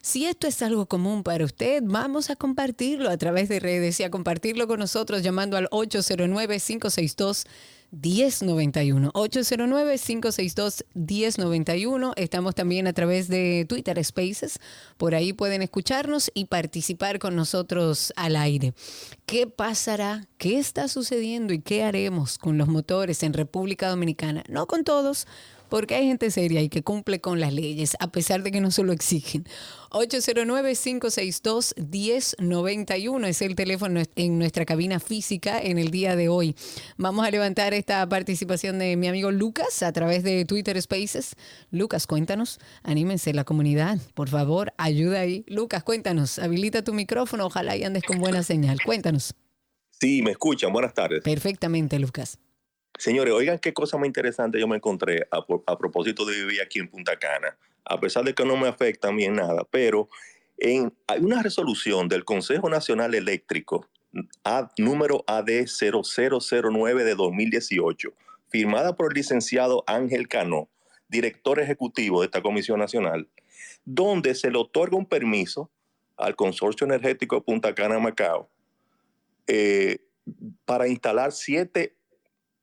Si esto es algo común para usted, vamos a compartirlo a través de redes y a compartirlo con nosotros llamando al 809-562. 1091 809-562-1091. Estamos también a través de Twitter Spaces. Por ahí pueden escucharnos y participar con nosotros al aire. ¿Qué pasará? ¿Qué está sucediendo y qué haremos con los motores en República Dominicana? No con todos, porque hay gente seria y que cumple con las leyes, a pesar de que no se lo exigen. 809-562-1091 es el teléfono en nuestra cabina física en el día de hoy. Vamos a levantar esta participación de mi amigo Lucas a través de Twitter Spaces. Lucas, cuéntanos, anímense la comunidad, por favor, ayuda ahí. Lucas, cuéntanos, habilita tu micrófono, ojalá y andes con buena señal. Cuéntanos. Sí, me escuchan. Buenas tardes. Perfectamente, Lucas. Señores, oigan qué cosa más interesante yo me encontré a, propósito de vivir aquí en Punta Cana, a pesar de que no me afecta a mí en nada, pero en, hay una resolución del Consejo Nacional Eléctrico, a, número AD 0009 de 2018, firmada por el licenciado Ángel Cano, director ejecutivo de esta Comisión Nacional, donde se le otorga un permiso al Consorcio Energético de Punta Cana Macao eh, para instalar siete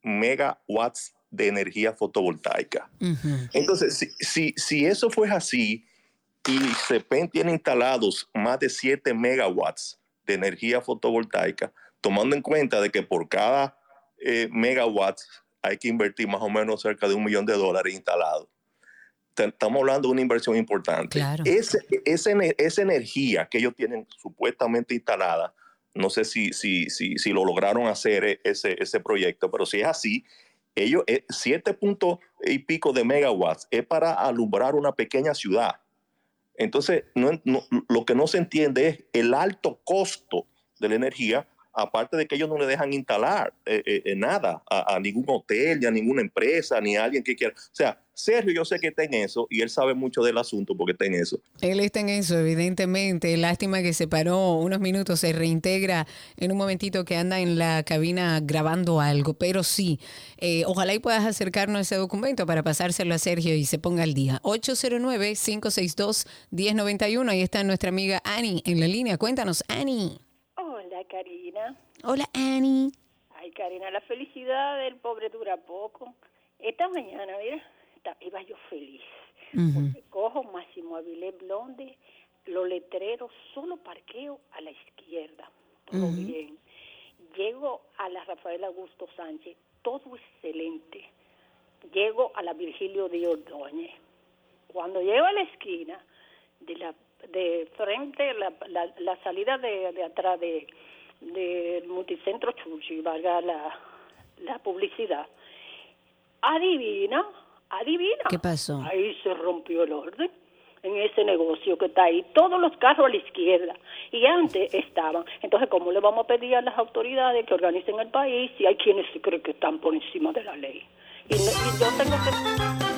megawatts de energía fotovoltaica. Entonces, si, si, si, eso fue así y CEPEN tiene instalados más de 7 megawatts de energía fotovoltaica, tomando en cuenta de que por cada eh, megawatt hay que invertir más o menos cerca de un millón de dólares instalados. Estamos hablando de una inversión importante. Ese, esa, esa energía que ellos tienen supuestamente instalada, no sé si, si, si, si lo lograron hacer e, ese, ese proyecto, pero si es así, ellos, eh, siete puntos y pico de megawatts es para alumbrar una pequeña ciudad. Entonces, no, lo que no se entiende es el alto costo de la energía aparte de que ellos no le dejan instalar eh, eh, nada a, ningún hotel, ni a ninguna empresa, ni a alguien que quiera. O sea, Sergio yo sé que está en eso y él sabe mucho del asunto porque está en eso. Él está en eso, evidentemente. Lástima que se paró unos minutos, se reintegra en un momentito que anda en la cabina grabando algo, pero sí, eh, ojalá y puedas acercarnos a ese documento para pasárselo a Sergio y se ponga al día. 809-562-1091, ahí está nuestra amiga Annie en la línea. Cuéntanos, Annie. Hola, Annie. Ay, Karina, la felicidad del pobre dura poco. Esta mañana, mira, iba yo feliz. Porque cojo Máximo Avilés Blonde, los letreros, solo parqueo a la izquierda. Todo bien. Llego a la Rafael Augusto Sánchez, todo excelente. Llego a la Virgilio de Ordóñez. Cuando llego a la esquina de la de frente, la, la, la salida de, de atrás de del multicentro Chuchi, valga la, la publicidad. Adivina, adivina. ¿Qué pasó? Ahí se rompió el orden en ese negocio que está ahí, todos los carros a la izquierda, y antes estaban. Entonces, ¿cómo le vamos a pedir a las autoridades que organicen el país si hay quienes se creen que están por encima de la ley? Y, y yo tengo que...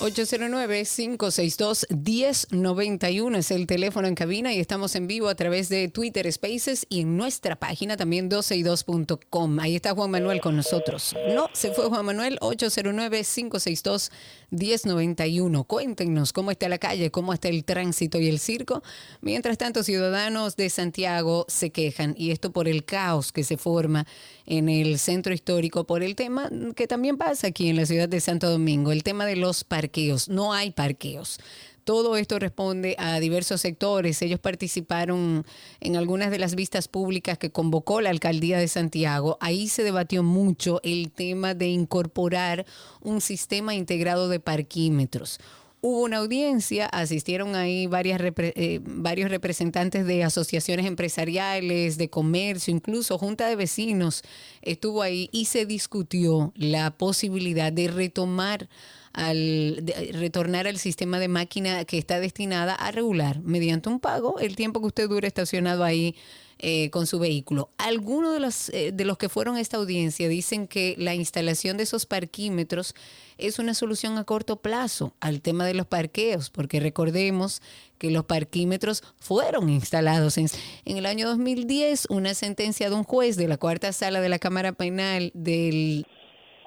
809-562-1091 es el teléfono en cabina y estamos en vivo a través de Twitter Spaces y en nuestra página también 12y2.com. Ahí está Juan Manuel con nosotros. No, se fue Juan Manuel, 809-562-1091. Cuéntenos cómo está la calle, cómo está el tránsito y el circo. Mientras tanto, ciudadanos de Santiago se quejan y esto por el caos que se forma en el centro histórico, por el tema que también pasa aquí en la ciudad de Santo Domingo, el tema de los parques no hay parqueos. Todo esto responde a diversos sectores. Ellos participaron en algunas de las vistas públicas que convocó la alcaldía de Santiago. Ahí se debatió mucho el tema de incorporar un sistema integrado de parquímetros Hubo una audiencia, asistieron ahí eh, varios representantes de asociaciones empresariales, de comercio, incluso Junta de Vecinos estuvo ahí y se discutió la posibilidad de retomar al de retornar al sistema de máquina que está destinada a regular mediante un pago el tiempo que usted dure estacionado ahí eh, con su vehículo. Algunos de los, eh, de los que fueron a esta audiencia dicen que la instalación de esos parquímetros es una solución a corto plazo al tema de los parqueos, porque recordemos que los parquímetros fueron instalados en, en el año 2010, una sentencia de un juez de la cuarta sala de la Cámara Penal del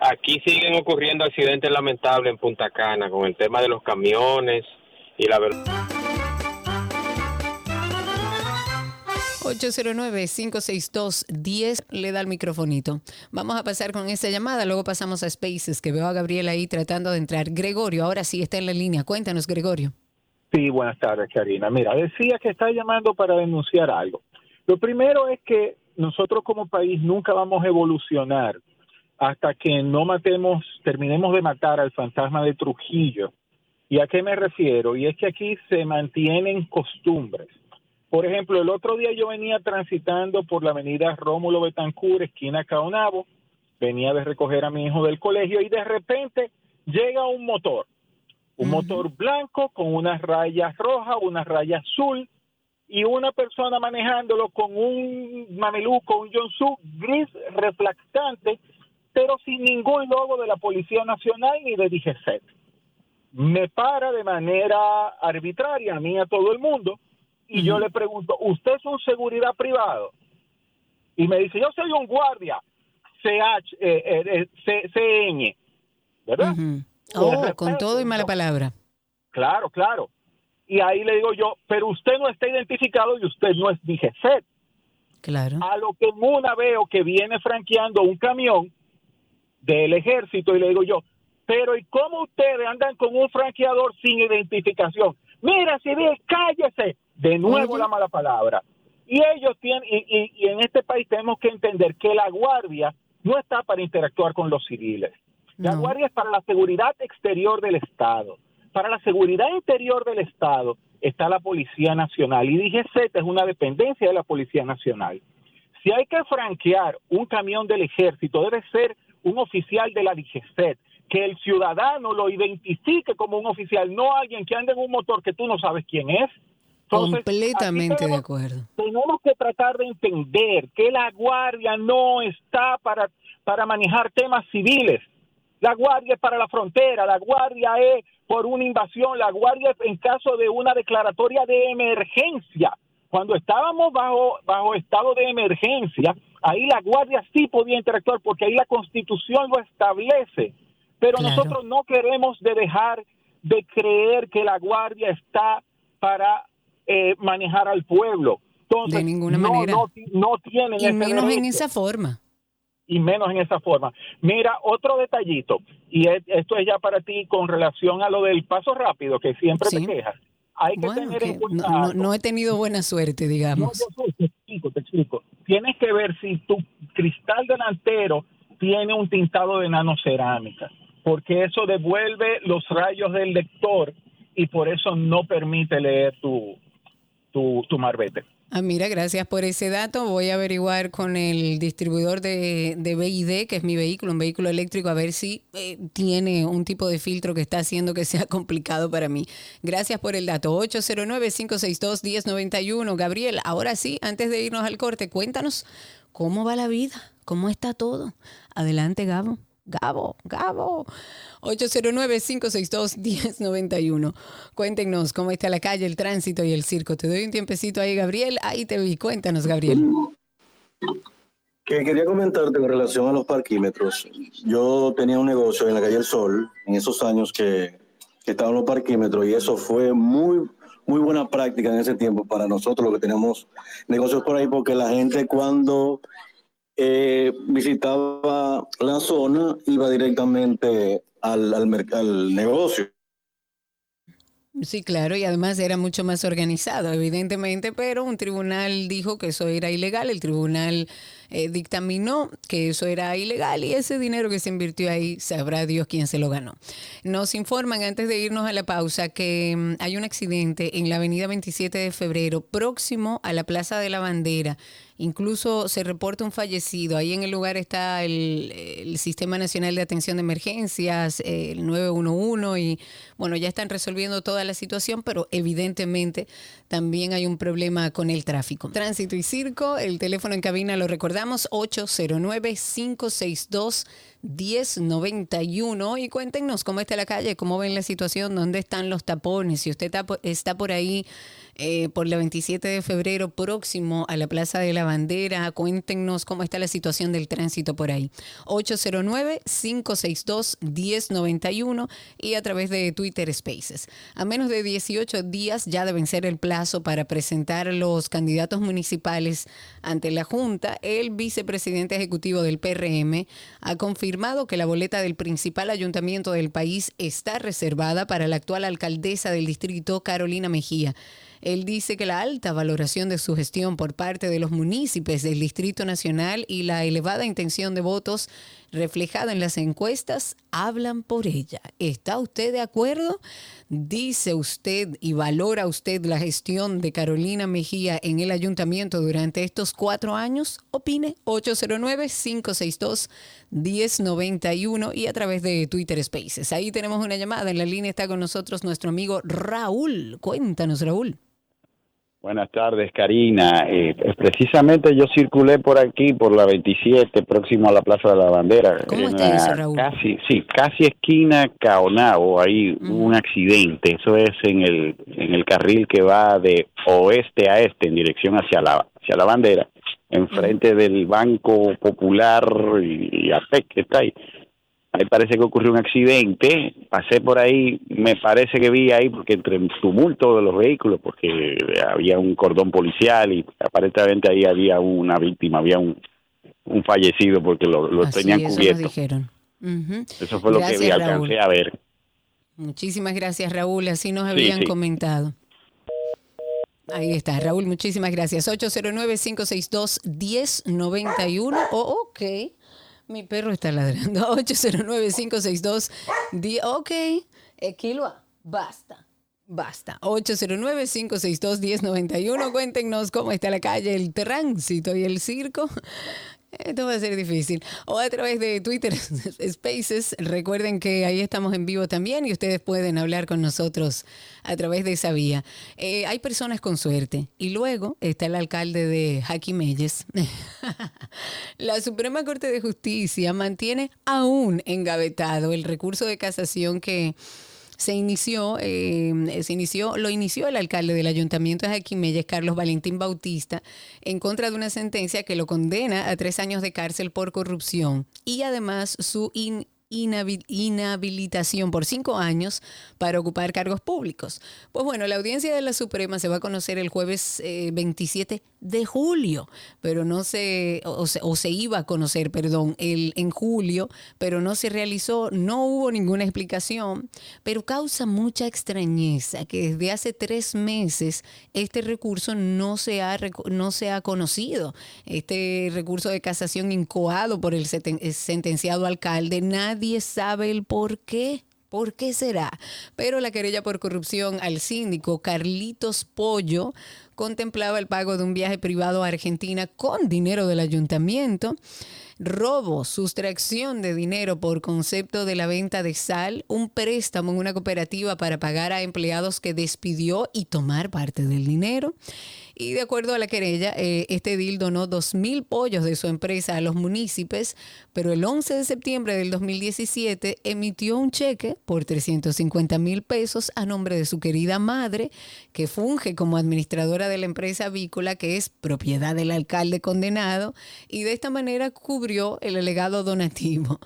Aquí siguen ocurriendo accidentes lamentables en Punta Cana con el tema de los camiones y la verdad. 809-562-10 le da el microfonito. Vamos a pasar con esa llamada, luego pasamos a Spaces, que veo a Gabriel ahí tratando de entrar. Gregorio, ahora sí está en la línea. Cuéntanos, Gregorio. Sí, buenas tardes, Karina. Mira, decía que está llamando para denunciar algo. Lo primero es que nosotros como país nunca vamos a evolucionar hasta que no matemos, terminemos de matar al fantasma de Trujillo. ¿Y a qué me refiero? Y es que aquí se mantienen costumbres. Por ejemplo, el otro día yo venía transitando por la avenida Rómulo Betancourt, esquina Caonabo, venía de recoger a mi hijo del colegio y de repente llega un motor, un motor blanco con unas rayas rojas, una raya azul y una persona manejándolo con un mameluco, un Jonsu gris reflectante, pero sin ningún logo de la Policía Nacional ni de DGCET. Me para de manera arbitraria a mí y a todo el mundo y yo le pregunto, ¿usted es un seguridad privado? Y me dice, yo soy un guardia, CH, eh, eh, eh, C- CN, ¿verdad? Oh, con todo y mala palabra. Claro, claro. Y ahí le digo yo, pero usted no está identificado y usted no es DGCET. Claro. A lo que en una veo que viene franqueando un camión del ejército y le digo yo, pero ¿y cómo ustedes andan con un franqueador sin identificación? Mira, civil, cállese. De nuevo la mala palabra. Y ellos tienen, y, y- y en este país tenemos que entender que la guardia no está para interactuar con los civiles. La guardia es para la seguridad exterior del Estado. Para la seguridad interior del Estado está la Policía Nacional. Y DGCET es una dependencia de la Policía Nacional. Si hay que franquear un camión del ejército, debe ser un oficial de la DGCET, que el ciudadano lo identifique como un oficial, no alguien que ande en un motor que tú no sabes quién es. Entonces, Completamente aquí de tenemos- acuerdo. tenemos que tratar de entender que la guardia no está para, para manejar temas civiles. La guardia es para la frontera, la guardia es por una invasión, la guardia es en caso de una declaratoria de emergencia. Cuando estábamos bajo, bajo estado de emergencia, ahí la guardia sí podía interactuar porque ahí la constitución lo establece. Pero Claro. nosotros no queremos de dejar de creer que la guardia está para eh, manejar al pueblo. Entonces, De ninguna no, manera. No, no tienen Y menos en esa forma. y menos en esa forma. Mira, otro detallito, y es- esto es ya para ti con relación a lo del paso rápido, que siempre Sí. te quejas. Hay que Bueno, tener que en cuenta no, no- no he tenido buena suerte, No, digamos. sé, te explico, te explico. Tienes que ver si tu cristal delantero tiene un tintado de nanocerámica, porque eso devuelve los rayos del lector y por eso no permite leer tu, tu, tu marbete. Ah, mira, gracias por ese dato. Voy a averiguar con el distribuidor de, de BID, que es mi vehículo, un vehículo eléctrico, a ver si eh, tiene un tipo de filtro que está haciendo que sea complicado para mí. Gracias por el dato. 809-562-1091. Gabriel, ahora sí, antes de irnos al corte, cuéntanos cómo va la vida, cómo está todo. Adelante, Gabo. Gabo, Gabo. 809-562-1091. Cuéntenos cómo está la calle, el tránsito y el circo. Te doy un tiempecito ahí, Gabriel. Ahí te vi. Cuéntanos, Gabriel. Que quería comentarte con relación a los parquímetros. Yo tenía un negocio en la calle El Sol en esos años que, que estaban los parquímetros y eso fue muy, muy buena práctica en ese tiempo para nosotros los que teníamos negocios por ahí porque la gente cuando eh, visitaba la zona iba directamente al, al, negocio. Sí, claro, y además era mucho más organizado, evidentemente, pero un tribunal dijo que eso era ilegal, el tribunal eh, dictaminó que eso era ilegal y ese dinero que se invirtió ahí, sabrá Dios quién se lo ganó. Nos informan antes de irnos a la pausa que mm, hay un accidente en la avenida 27 de febrero, próximo a la Plaza de la Bandera. Incluso se reporta un fallecido. Ahí en el lugar está el, Sistema Nacional de Atención de Emergencias, el 911, y bueno, ya están resolviendo toda la situación, pero evidentemente también hay un problema con el tráfico. Tránsito y Circo, el teléfono en cabina lo recordamos, 809-562-1091. Y cuéntenos cómo está la calle, cómo ven la situación, dónde están los tapones, si usted está por ahí eh, por la 27 de febrero próximo a la Plaza de la Bandera. Cuéntenos cómo está la situación del tránsito por ahí. 809-562-1091 y a través de Twitter Spaces. A menos de 18 días ya deben ser el plazo para presentar los candidatos municipales ante la Junta. El vicepresidente ejecutivo del PRM ha confirmado que la boleta del principal ayuntamiento del país está reservada para la actual alcaldesa del distrito, Carolina Mejía. Él dice que la alta valoración de su gestión por parte de los municipios del Distrito Nacional y la elevada intención de votos reflejada en las encuestas hablan por ella. ¿Está usted de acuerdo? ¿Dice usted y valora usted la gestión de Carolina Mejía en el ayuntamiento durante estos cuatro años? Opine 809-562-1091 y a través de Twitter Spaces. Ahí tenemos una llamada. En la línea está con nosotros nuestro amigo Raúl. Cuéntanos, Raúl. Buenas tardes, Karina. Eh, precisamente yo circulé por aquí, por la 27, próximo a la Plaza de la Bandera. ¿Cómo está eso, Raúl? Casi, sí, casi esquina Caonao. Ahí hubo un accidente. Eso es en el, en el carril que va de oeste a este, en dirección hacia la, hacia la bandera, enfrente del Banco Popular y, y APEC, que está ahí. Ahí parece que ocurrió un accidente. Pasé por ahí, me parece que vi ahí, porque entre el tumulto de los vehículos, porque había un cordón policial y aparentemente ahí había una víctima, había un, un fallecido porque lo, lo Así, tenían eso nos cubierto. dijeron. Ujú. Eso fue lo que vi, alcancé Raúl. a ver. Muchísimas gracias, Raúl. Así nos Sí, habían sí. comentado. Ahí está, Raúl, muchísimas gracias. 809-562-1091. Oh, ok. Mi perro está ladrando. 809-562-10. Ok. Equilua, basta. Basta. 809-562-1091. Cuéntenos cómo está la calle, el tránsito y el circo. Esto va a ser difícil. O a través de Twitter Spaces. Recuerden que ahí estamos en vivo también y ustedes pueden hablar con nosotros a través de esa vía. Eh, hay personas con suerte. Y luego está el alcalde de Jaquimelles. La Suprema Corte de Justicia mantiene aún engavetado el recurso de casación que se inició, eh, se inició, lo inició el alcalde del ayuntamiento de Jaquimelles, Carlos Valentín Bautista, en contra de una sentencia que lo condena a tres años de cárcel por corrupción. Y además su inhabilitación por cinco años para ocupar cargos públicos. Pues bueno, la audiencia de la Suprema se va a conocer el jueves eh, 27 de julio, pero no se o, se, o se iba a conocer, perdón, el, en julio, pero no se realizó, no hubo ninguna explicación, pero causa mucha extrañeza que desde hace tres meses este recurso no se ha, no se ha conocido. Este recurso de casación incoado por el seten- sentenciado alcalde, nadie sabe el por qué. ¿Por qué será? Pero la querella por corrupción al síndico Carlitos Pollo contemplaba el pago de un viaje privado a Argentina con dinero del ayuntamiento, robo, sustracción de dinero por concepto de la venta de sal, un préstamo en una cooperativa para pagar a empleados que despidió y tomar parte del dinero. Y de acuerdo a la querella, eh, este deal donó 2.000 pollos de su empresa a los municipios, pero el 11 de septiembre del 2017 emitió un cheque por 350 mil pesos a nombre de su querida madre, que funge como administradora de la empresa avícola, que es propiedad del alcalde condenado, y de esta manera cubrió el alegado donativo.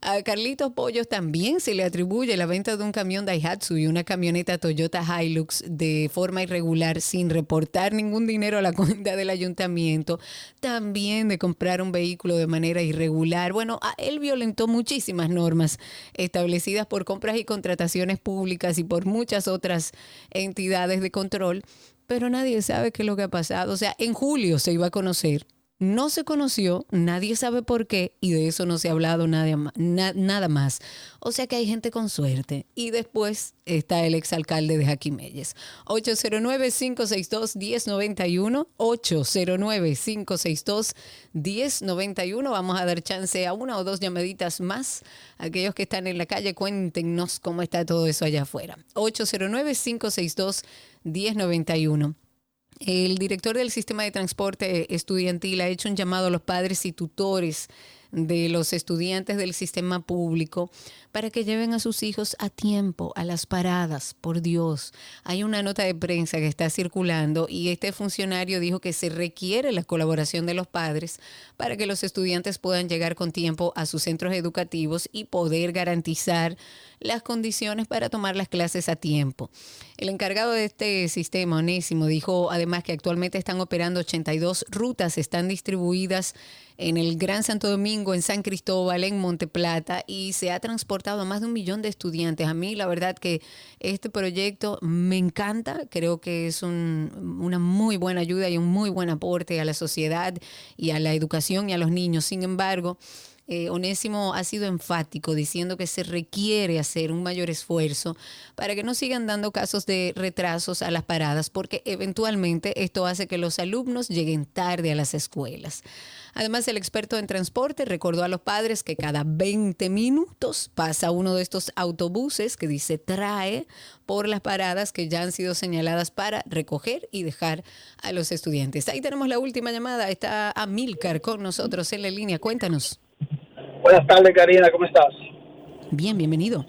A Carlitos Pollos también se le atribuye la venta de un camión Daihatsu y una camioneta Toyota Hilux de forma irregular sin reportar ningún dinero a la cuenta del ayuntamiento, también de comprar un vehículo de manera irregular. Bueno, a- él violentó muchísimas normas establecidas por compras y contrataciones públicas y por muchas otras entidades de control, pero nadie sabe qué es lo que ha pasado. O sea, en julio se iba a conocer no se conoció, nadie sabe por qué y de eso no se ha hablado nada, más. O sea que hay gente con suerte. Y después está el exalcalde de Jaquimelles. 809-562-1091. 809-562-1091. Vamos a dar chance a una o dos llamaditas más. Aquellos que están en la calle, cuéntenos cómo está todo eso allá afuera. 809-562-1091. El director del sistema de transporte estudiantil ha hecho un llamado a los padres y tutores de los estudiantes del sistema público para que lleven a sus hijos a tiempo a las paradas, por Dios. Hay una nota de prensa que está circulando y este funcionario dijo que se requiere la colaboración de los padres para que los estudiantes puedan llegar con tiempo a sus centros educativos y poder garantizar las condiciones para tomar las clases a tiempo. El encargado de este sistema, Onésimo, dijo además que actualmente están operando 82 rutas, están distribuidas en el Gran Santo Domingo, en San Cristóbal, en Monteplata y se ha transportado a más de un millón de estudiantes. A mí la verdad que este proyecto me encanta, creo que es un- una muy buena ayuda y un muy buen aporte a la sociedad y a la educación y a los niños. Sin embargo, eh, Onésimo ha sido enfático diciendo que se requiere hacer un mayor esfuerzo para que no sigan dando casos de retrasos a las paradas, porque eventualmente esto hace que los alumnos lleguen tarde a las escuelas. Además, el experto en transporte recordó a los padres que cada 20 minutos pasa uno de estos autobuses que dice trae por las paradas que ya han sido señaladas para recoger y dejar a los estudiantes. Ahí tenemos la última llamada. Está Amilcar con nosotros en la línea. Cuéntanos. Buenas tardes, Karina, ¿cómo estás? Bien, bienvenido.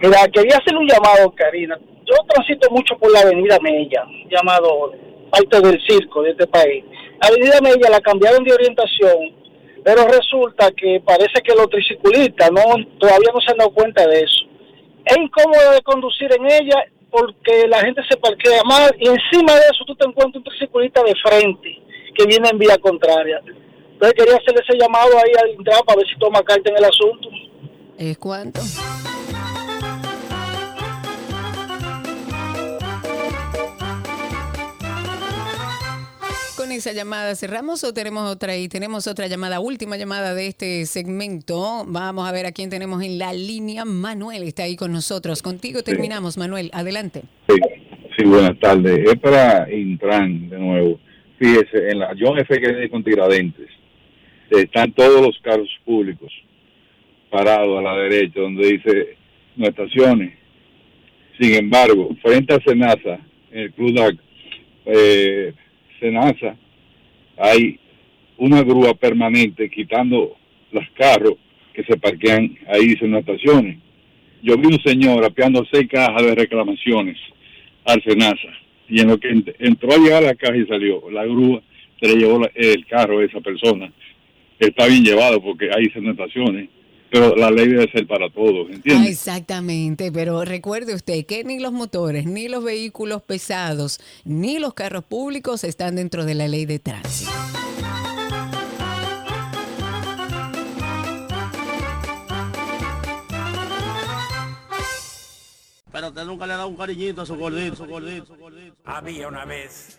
Mira, quería hacer un llamado, Karina. Yo transito mucho por la avenida Mella, llamado parte del circo de este país. La avenida Mella la cambiaron de orientación, pero resulta que parece que los triciclistas no todavía no se han dado cuenta de eso. Es incómodo de conducir en ella porque la gente se parquea mal y encima de eso tú te encuentras un triciclista de frente que viene en vía contraria. Entonces quería hacerle ese llamado ahí al entrar para ver si toma carta en el asunto. ¿Es cuánto? Con esa llamada cerramos o tenemos otra ahí. Tenemos otra llamada, última llamada de este segmento. Vamos a ver a quién tenemos en la línea. Manuel está ahí con nosotros. Contigo terminamos, Manuel. Adelante. Sí, buenas tardes. Es para Intran de nuevo. Fíjese, en la John F. Kennedy con Tiradentes están todos los carros públicos parados a la derecha, donde dice no estaciones. Sin embargo, frente a Senasa, en el Club DAC, eh, Senasa, hay una grúa permanente quitando los carros que se parquean ahí, dice no estaciones. Yo vi un señor apeando seis cajas de reclamaciones al Senasa y en lo que ent- entró a llegar a la caja y salió, la grúa se le llevó el carro a esa persona. Está bien llevado porque hay estaciones, pero la ley debe ser para todos, Ah, ¿entiendes? exactamente, pero recuerde usted que ni los motores, ni los vehículos pesados, ni los carros públicos están dentro de la ley de tránsito. Pero usted nunca le ha dado un cariñito a su gordito, su gordito, su gordito. Había una vez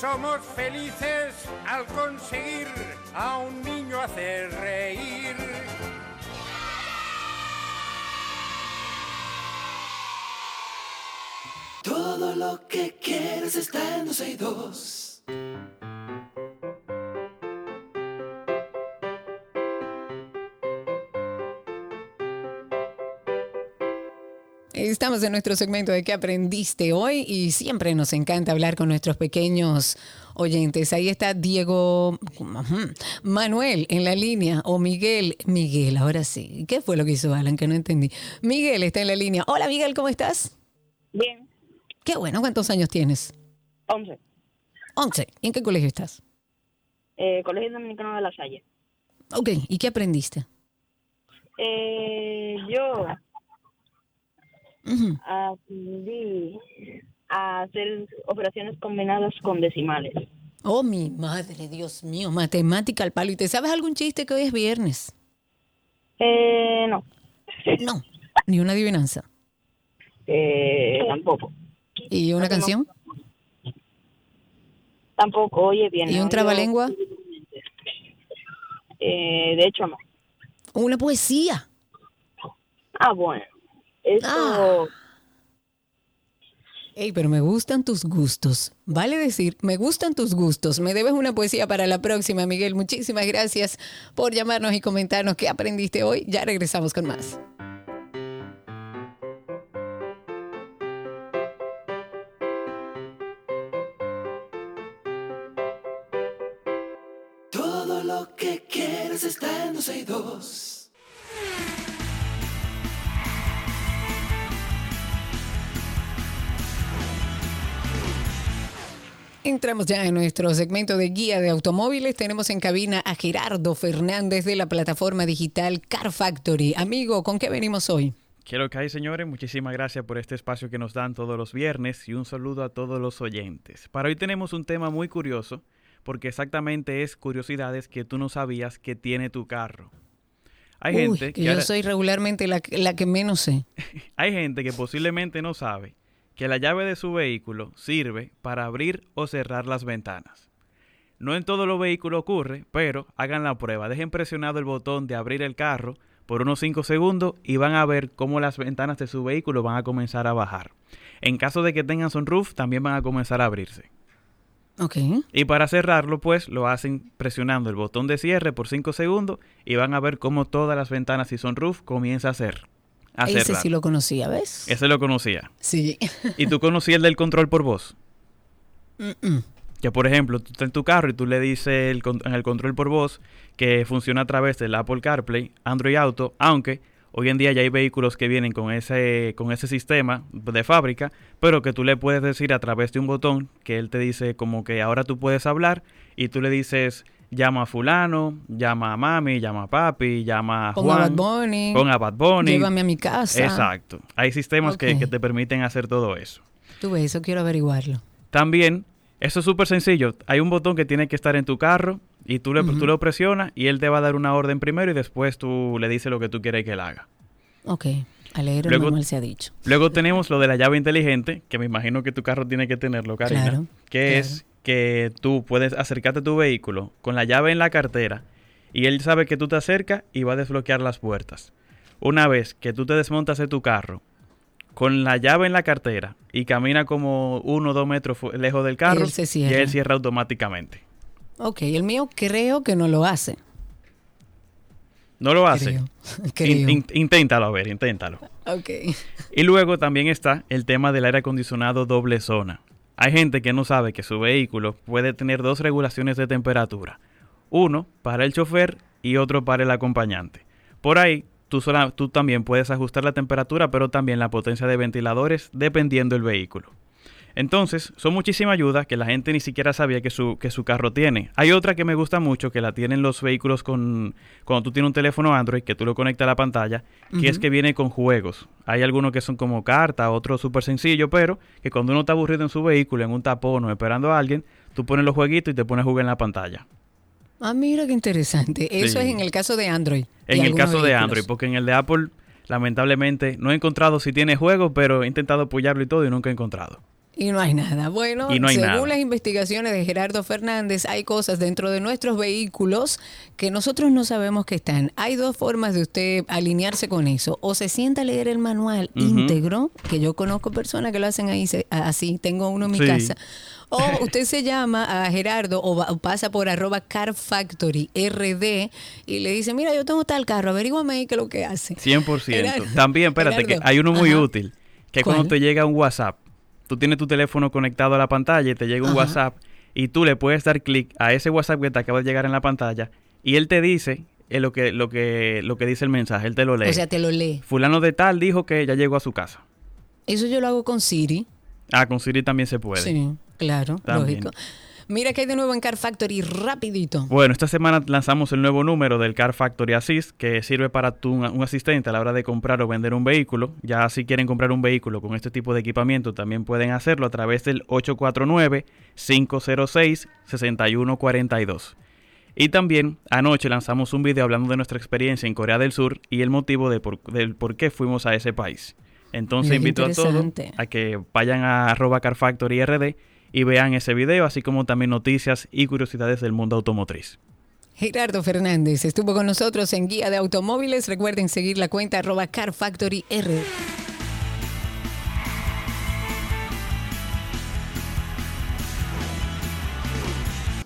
Somos felices al conseguir a un niño hacer reír. Todo lo que quieres está en 262. Estamos en nuestro segmento de qué aprendiste hoy y siempre nos encanta hablar con nuestros pequeños oyentes. Ahí está Diego Manuel en la línea o Miguel. Miguel, ahora sí. ¿Qué fue lo que hizo Alan? Que no entendí. Miguel está en la línea. Hola Miguel, ¿cómo estás? Bien, Qué bueno, ¿cuántos años tienes? 11. 11. ¿Y en qué colegio estás? Eh, Colegio Dominicano de la Salle. Ok, ¿y qué aprendiste? Eh, yo Ujú. aprendí a hacer operaciones combinadas con decimales. Oh, mi madre, Dios mío, matemática al palo. ¿Y te sabes algún chiste que hoy es viernes? Eh, no. No, ni una adivinanza. Eh, tampoco. ¿Y una canción? Tampoco, oye bien. ¿Y ¿no? un trabalengua? Eh, de hecho, no. Una poesía. Ah, bueno. Eso... Ey, pero me gustan tus gustos. Vale decir, me gustan tus gustos. Me debes una poesía para la próxima, Miguel. Muchísimas gracias por llamarnos y comentarnos qué aprendiste hoy. Ya regresamos con más. Entramos ya en nuestro segmento de guía de automóviles. Tenemos en cabina a Gerardo Fernández de la plataforma digital Car Factory. Amigo, ¿con qué venimos hoy? Quiero que hay, señores, muchísimas gracias por este espacio que nos dan todos los viernes y un saludo a todos los oyentes. Para hoy tenemos un tema muy curioso, porque exactamente es curiosidades que tú no sabías que tiene tu carro. Hay Uy, gente que yo ahora- soy regularmente la, la que menos sé. hay gente que posiblemente no sabe que la llave de su vehículo sirve para abrir o cerrar las ventanas. No en todos los vehículos ocurre, pero hagan la prueba. Dejen presionado el botón de abrir el carro por unos 5 segundos y van a ver cómo las ventanas de su vehículo van a comenzar a bajar. En caso de que tengan sunroof, también van a comenzar a abrirse. Ok. Y para cerrarlo, pues lo hacen presionando el botón de cierre por 5 segundos y van a ver cómo todas las ventanas y sunroof comienza a hacer. Ese sí lo conocía, ¿ves? Ese lo conocía. Sí. ¿Y tú conocías el del control por voz? Que por ejemplo, tú estás en tu carro y tú le dices el en el control por voz que funciona a través del Apple CarPlay, Android Auto, aunque hoy en día ya hay vehículos que vienen con ese, con ese sistema de fábrica, pero que tú le puedes decir a través de un botón que él te dice como que ahora tú puedes hablar y tú le dices llama a fulano, llama a mami, llama a papi, llama a Pon a Juan, Bad Bunny, pon a Bad Bunny. llévame a mi casa. Exacto. Hay sistemas que- que te permiten hacer todo eso. Tú ves, eso quiero averiguarlo. También, eso es súper sencillo. Hay un botón que tiene que estar en tu carro y tú, le, tú lo presionas y él te va a dar una orden primero y después tú le dices lo que tú quieres que él haga. Ok. A leer el Luego- manual se ha dicho. Luego tenemos lo de la llave inteligente, que me imagino que tu carro tiene que tenerlo, Karina. Claro, que claro. es que tú puedes acercarte a tu vehículo con la llave en la cartera y él sabe que tú te acercas y va a desbloquear las puertas. Una vez que tú te desmontas de tu carro con la llave en la cartera y camina como uno o dos metros lejos del carro, Él se y cierra. él cierra automáticamente. Ok, el mío creo que no lo hace. No lo hace. Creo. In- in- inténtalo, a ver, inténtalo. Ok. Y luego también está el tema del aire acondicionado doble zona. Hay gente que no sabe que su vehículo puede tener dos regulaciones de temperatura. Uno para el chofer y otro para el acompañante. Por ahí, tú, tú también puedes ajustar la temperatura, pero también la potencia de ventiladores dependiendo del vehículo. Entonces, son muchísima ayuda que la gente ni siquiera sabía que su, que su carro tiene. Hay otra que me gusta mucho, que la tienen los vehículos con cuando tú tienes un teléfono Android, que tú lo conectas a la pantalla, que es que viene con juegos. Hay algunos que son como cartas, otros súper sencillos, pero que cuando uno está aburrido en su vehículo, en un tapón o esperando a alguien, tú pones los jueguitos y te pones a jugar en la pantalla. Ah, mira qué interesante. Eso Sí. es en el caso de Android. En el caso de. Android, porque en el de Apple, lamentablemente, no he encontrado si tiene juegos, pero he intentado apoyarlo y todo y nunca he encontrado. Y no hay nada. Bueno, Y no hay según nada. las investigaciones de Gerardo Fernández, hay cosas dentro de nuestros vehículos que nosotros no sabemos que están. Hay dos formas de usted alinearse con eso. O se sienta a leer el manual íntegro, que yo conozco personas que lo hacen ahí se- así, tengo uno en mi Sí. casa. O usted se llama a Gerardo o, va- o pasa por arroba Car Factory RD y le dice, mira, yo tengo tal carro, averíguame ahí qué es lo que hace. 100%. Gerardo, También, espérate, que hay uno muy ajá. útil, que cuando te llega un WhatsApp, tú tienes tu teléfono conectado a la pantalla y te llega un Ajá. WhatsApp y tú le puedes dar clic a ese WhatsApp que te acaba de llegar en la pantalla y él te dice eh, lo, que, lo, que, lo que dice el mensaje, él te lo lee. O sea, te lo lee. Fulano de tal dijo que ya llegó a su casa. Eso yo lo hago con Siri. Ah, con Siri también se puede. Sí. Claro, También. lógico. Mira que hay de nuevo en Car Factory, rapidito. Bueno, esta semana lanzamos el nuevo número del Car Factory Assist, que sirve para tu, un asistente a la hora de comprar o vender un vehículo. Ya si quieren comprar un vehículo con este tipo de equipamiento, también pueden hacerlo a través del 849-506-6142. Y también anoche lanzamos un video hablando de nuestra experiencia en Corea del Sur y el motivo de por, del por qué fuimos a ese país. Entonces invito a todos a que vayan a arroba Car Factory RD y vean ese video, así como también noticias y curiosidades del mundo automotriz. Gerardo Fernández estuvo con nosotros en Guía de Automóviles. Recuerden seguir la cuenta arroba Car Factory R.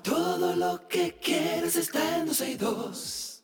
Todo lo que quieres está en 262.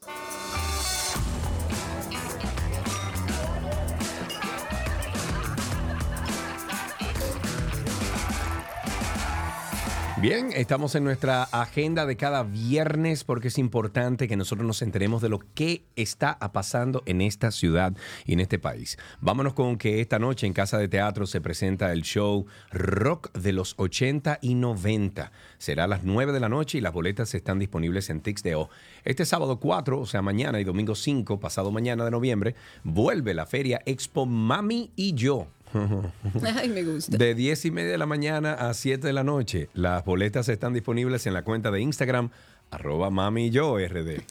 Bien, estamos en nuestra agenda de cada viernes porque es importante que nosotros nos enteremos de lo que está pasando en esta ciudad y en este país. Vámonos con que esta noche en Casa de Teatro se presenta el show Rock de los 80 y 90. Será a las 9 de la noche y las boletas están disponibles en Tixdeo. Este sábado 4, o sea, mañana y domingo 5, pasado mañana de noviembre, vuelve la feria Expo Mami y Yo. Ay, me gusta. De 10 y media de la mañana a 7 de la noche. Las boletas están disponibles en la cuenta de Instagram, arroba mami y yo RD.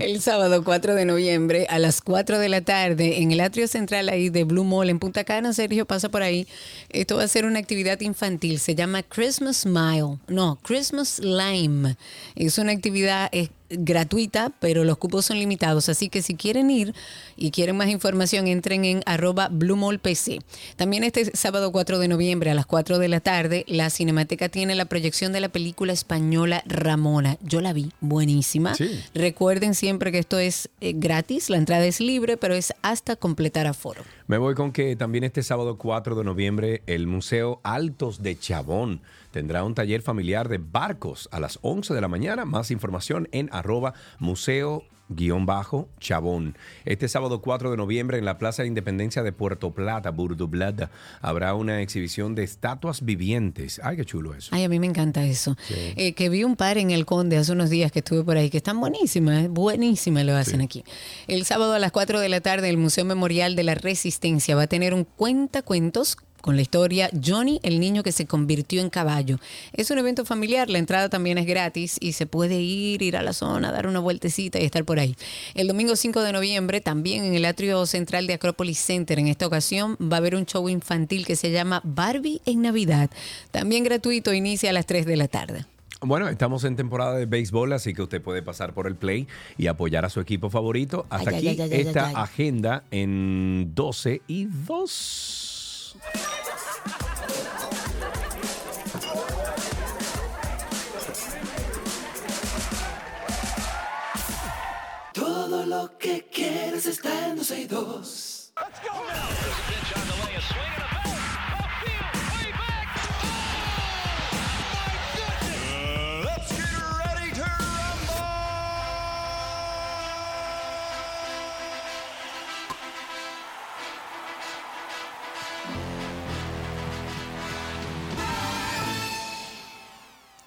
El sábado 4 de noviembre a las 4 de la tarde en el atrio central ahí de Blue Mall en Punta Cana, Sergio pasa por ahí. Esto va a ser una actividad infantil, se llama Christmas Smile, no, Christmas Lime. Es una actividad gratuita, pero los cupos son limitados, así que si quieren ir y quieren más información, entren en arroba Blue Mall PC. También este sábado 4 de noviembre a las 4 de la tarde, la Cinemateca tiene la proyección de la película española Ramona. Yo la vi, buenísima. Sí. Recuerden siempre que esto es eh, gratis, la entrada es libre, pero es hasta completar aforo. Me voy con que también este sábado 4 de noviembre el Museo Altos de Chabón tendrá un taller familiar de barcos a las 11 de la mañana. Más información en arroba museo guion bajo Chabón. Este sábado 4 de noviembre en la Plaza de Independencia de Puerto Plata, Burdublada, habrá una exhibición de estatuas vivientes. Ay, qué chulo eso. Ay, a mí me encanta eso. Sí. Eh, que vi un par en el Conde hace unos días que estuve por ahí, que están buenísimas, eh, buenísimas lo hacen aquí. El sábado a las 4 de la tarde, el Museo Memorial de la Resistencia va a tener un cuentacuentos con la historia Johnny, el niño que se convirtió en caballo. Es un evento familiar, la entrada también es gratis y se puede ir, ir a la zona, dar una vueltecita y estar por ahí. El domingo 5 de noviembre, también en el atrio central de Acropolis Center, en esta ocasión va a haber un show infantil que se llama Barbie en Navidad. También gratuito, inicia a las 3 de la tarde. Bueno, estamos en temporada de béisbol, así que usted puede pasar por el play y apoyar a su equipo favorito. Hasta Ay, aquí ay, ay, ay, esta ay, ay. agenda en 12 y 2. Todo lo que quieres está en 262.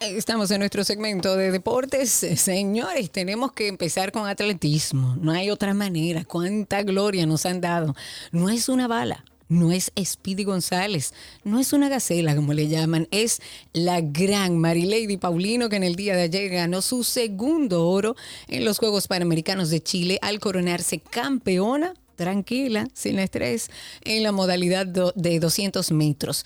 Estamos en nuestro segmento de deportes. Señores, tenemos que empezar con atletismo. No hay otra manera. Cuánta gloria nos han dado. No es una bala. No es Speedy González, no es una gacela como le llaman, es la gran Marilady Paulino que en el día de ayer ganó su segundo oro en los Juegos Panamericanos de Chile al coronarse campeona tranquila, sin estrés, en la modalidad de 200 metros.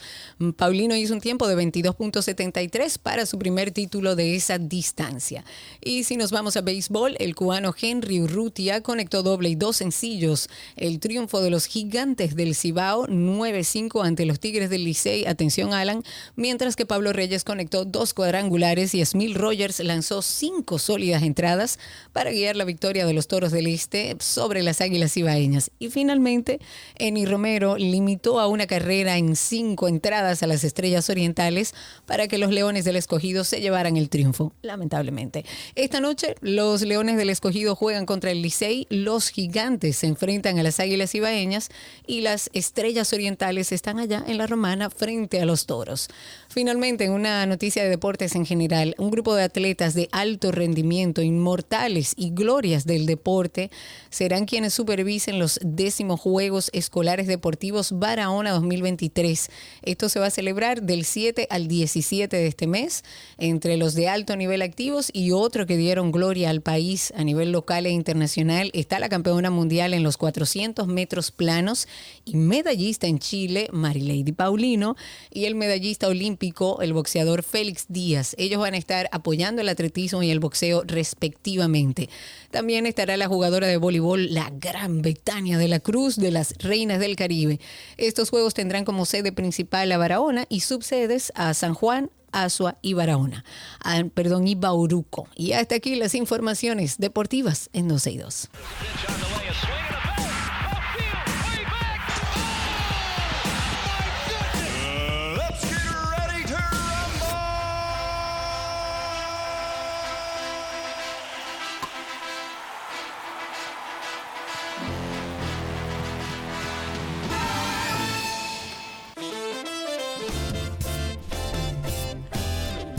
Paulino hizo un tiempo de 22.73 para su primer título de esa distancia. Y si nos vamos a béisbol, el cubano Henry Urrutia conectó doble y dos sencillos. El triunfo de los gigantes del Cibao 9-5 ante los Tigres del Licey, atención Alan, mientras que Pablo Reyes conectó dos cuadrangulares y Smil Rogers lanzó cinco sólidas entradas para guiar la victoria de los Toros del Este sobre las Águilas Cibaeñas. Y finalmente, Eni Romero limitó a una carrera en cinco entradas a las Estrellas Orientales para que los Leones del Escogido se llevaran el triunfo, lamentablemente. Esta noche, los Leones del Escogido juegan contra el Licey, los Gigantes se enfrentan a las Águilas Ibaeñas y las Estrellas Orientales están allá en la Romana frente a los Toros. Finalmente, en una noticia de deportes en general, un grupo de atletas de alto rendimiento, inmortales y glorias del deporte, serán quienes supervisen los décimos Juegos Escolares Deportivos Barahona 2023. Esto se va a celebrar del 7 al 17 de este mes entre los de alto nivel activos y otro que dieron gloria al país a nivel local e internacional. Está la campeona mundial en los 400 metros planos y medallista en Chile, Marilady Paulino, y el medallista olímpico, el boxeador Félix Díaz. Ellos van a estar apoyando el atletismo y el boxeo respectivamente. También estará la jugadora de voleibol, la gran Betania de la Cruz de las Reinas del Caribe. Estos juegos tendrán como sede principal a Barahona y subsedes a San Juan, Asua y Barahona. Ah, perdón, y Bauruco. Y hasta aquí las informaciones deportivas en 12 y 2.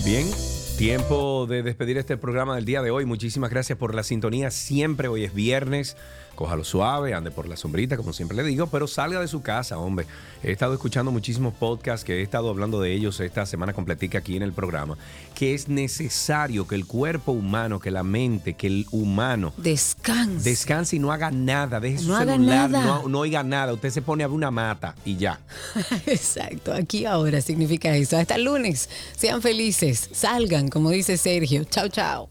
Bien, tiempo de despedir este programa del día de hoy. Muchísimas gracias por la sintonía. Siempre hoy es viernes. Cójalo suave, ande por la sombrita, como siempre le digo, pero salga de su casa, hombre. He estado escuchando muchísimos podcasts que he estado hablando de ellos esta semana completica aquí en el programa, que es necesario que el cuerpo humano, que la mente, que el humano descanse. Descanse y no haga nada, deje su No haga celular, nada. No, no oiga nada. Usted se pone a ver una mata y ya. Exacto, aquí ahora significa eso. Hasta el lunes. Sean felices, salgan, como dice Sergio. Chao, chao.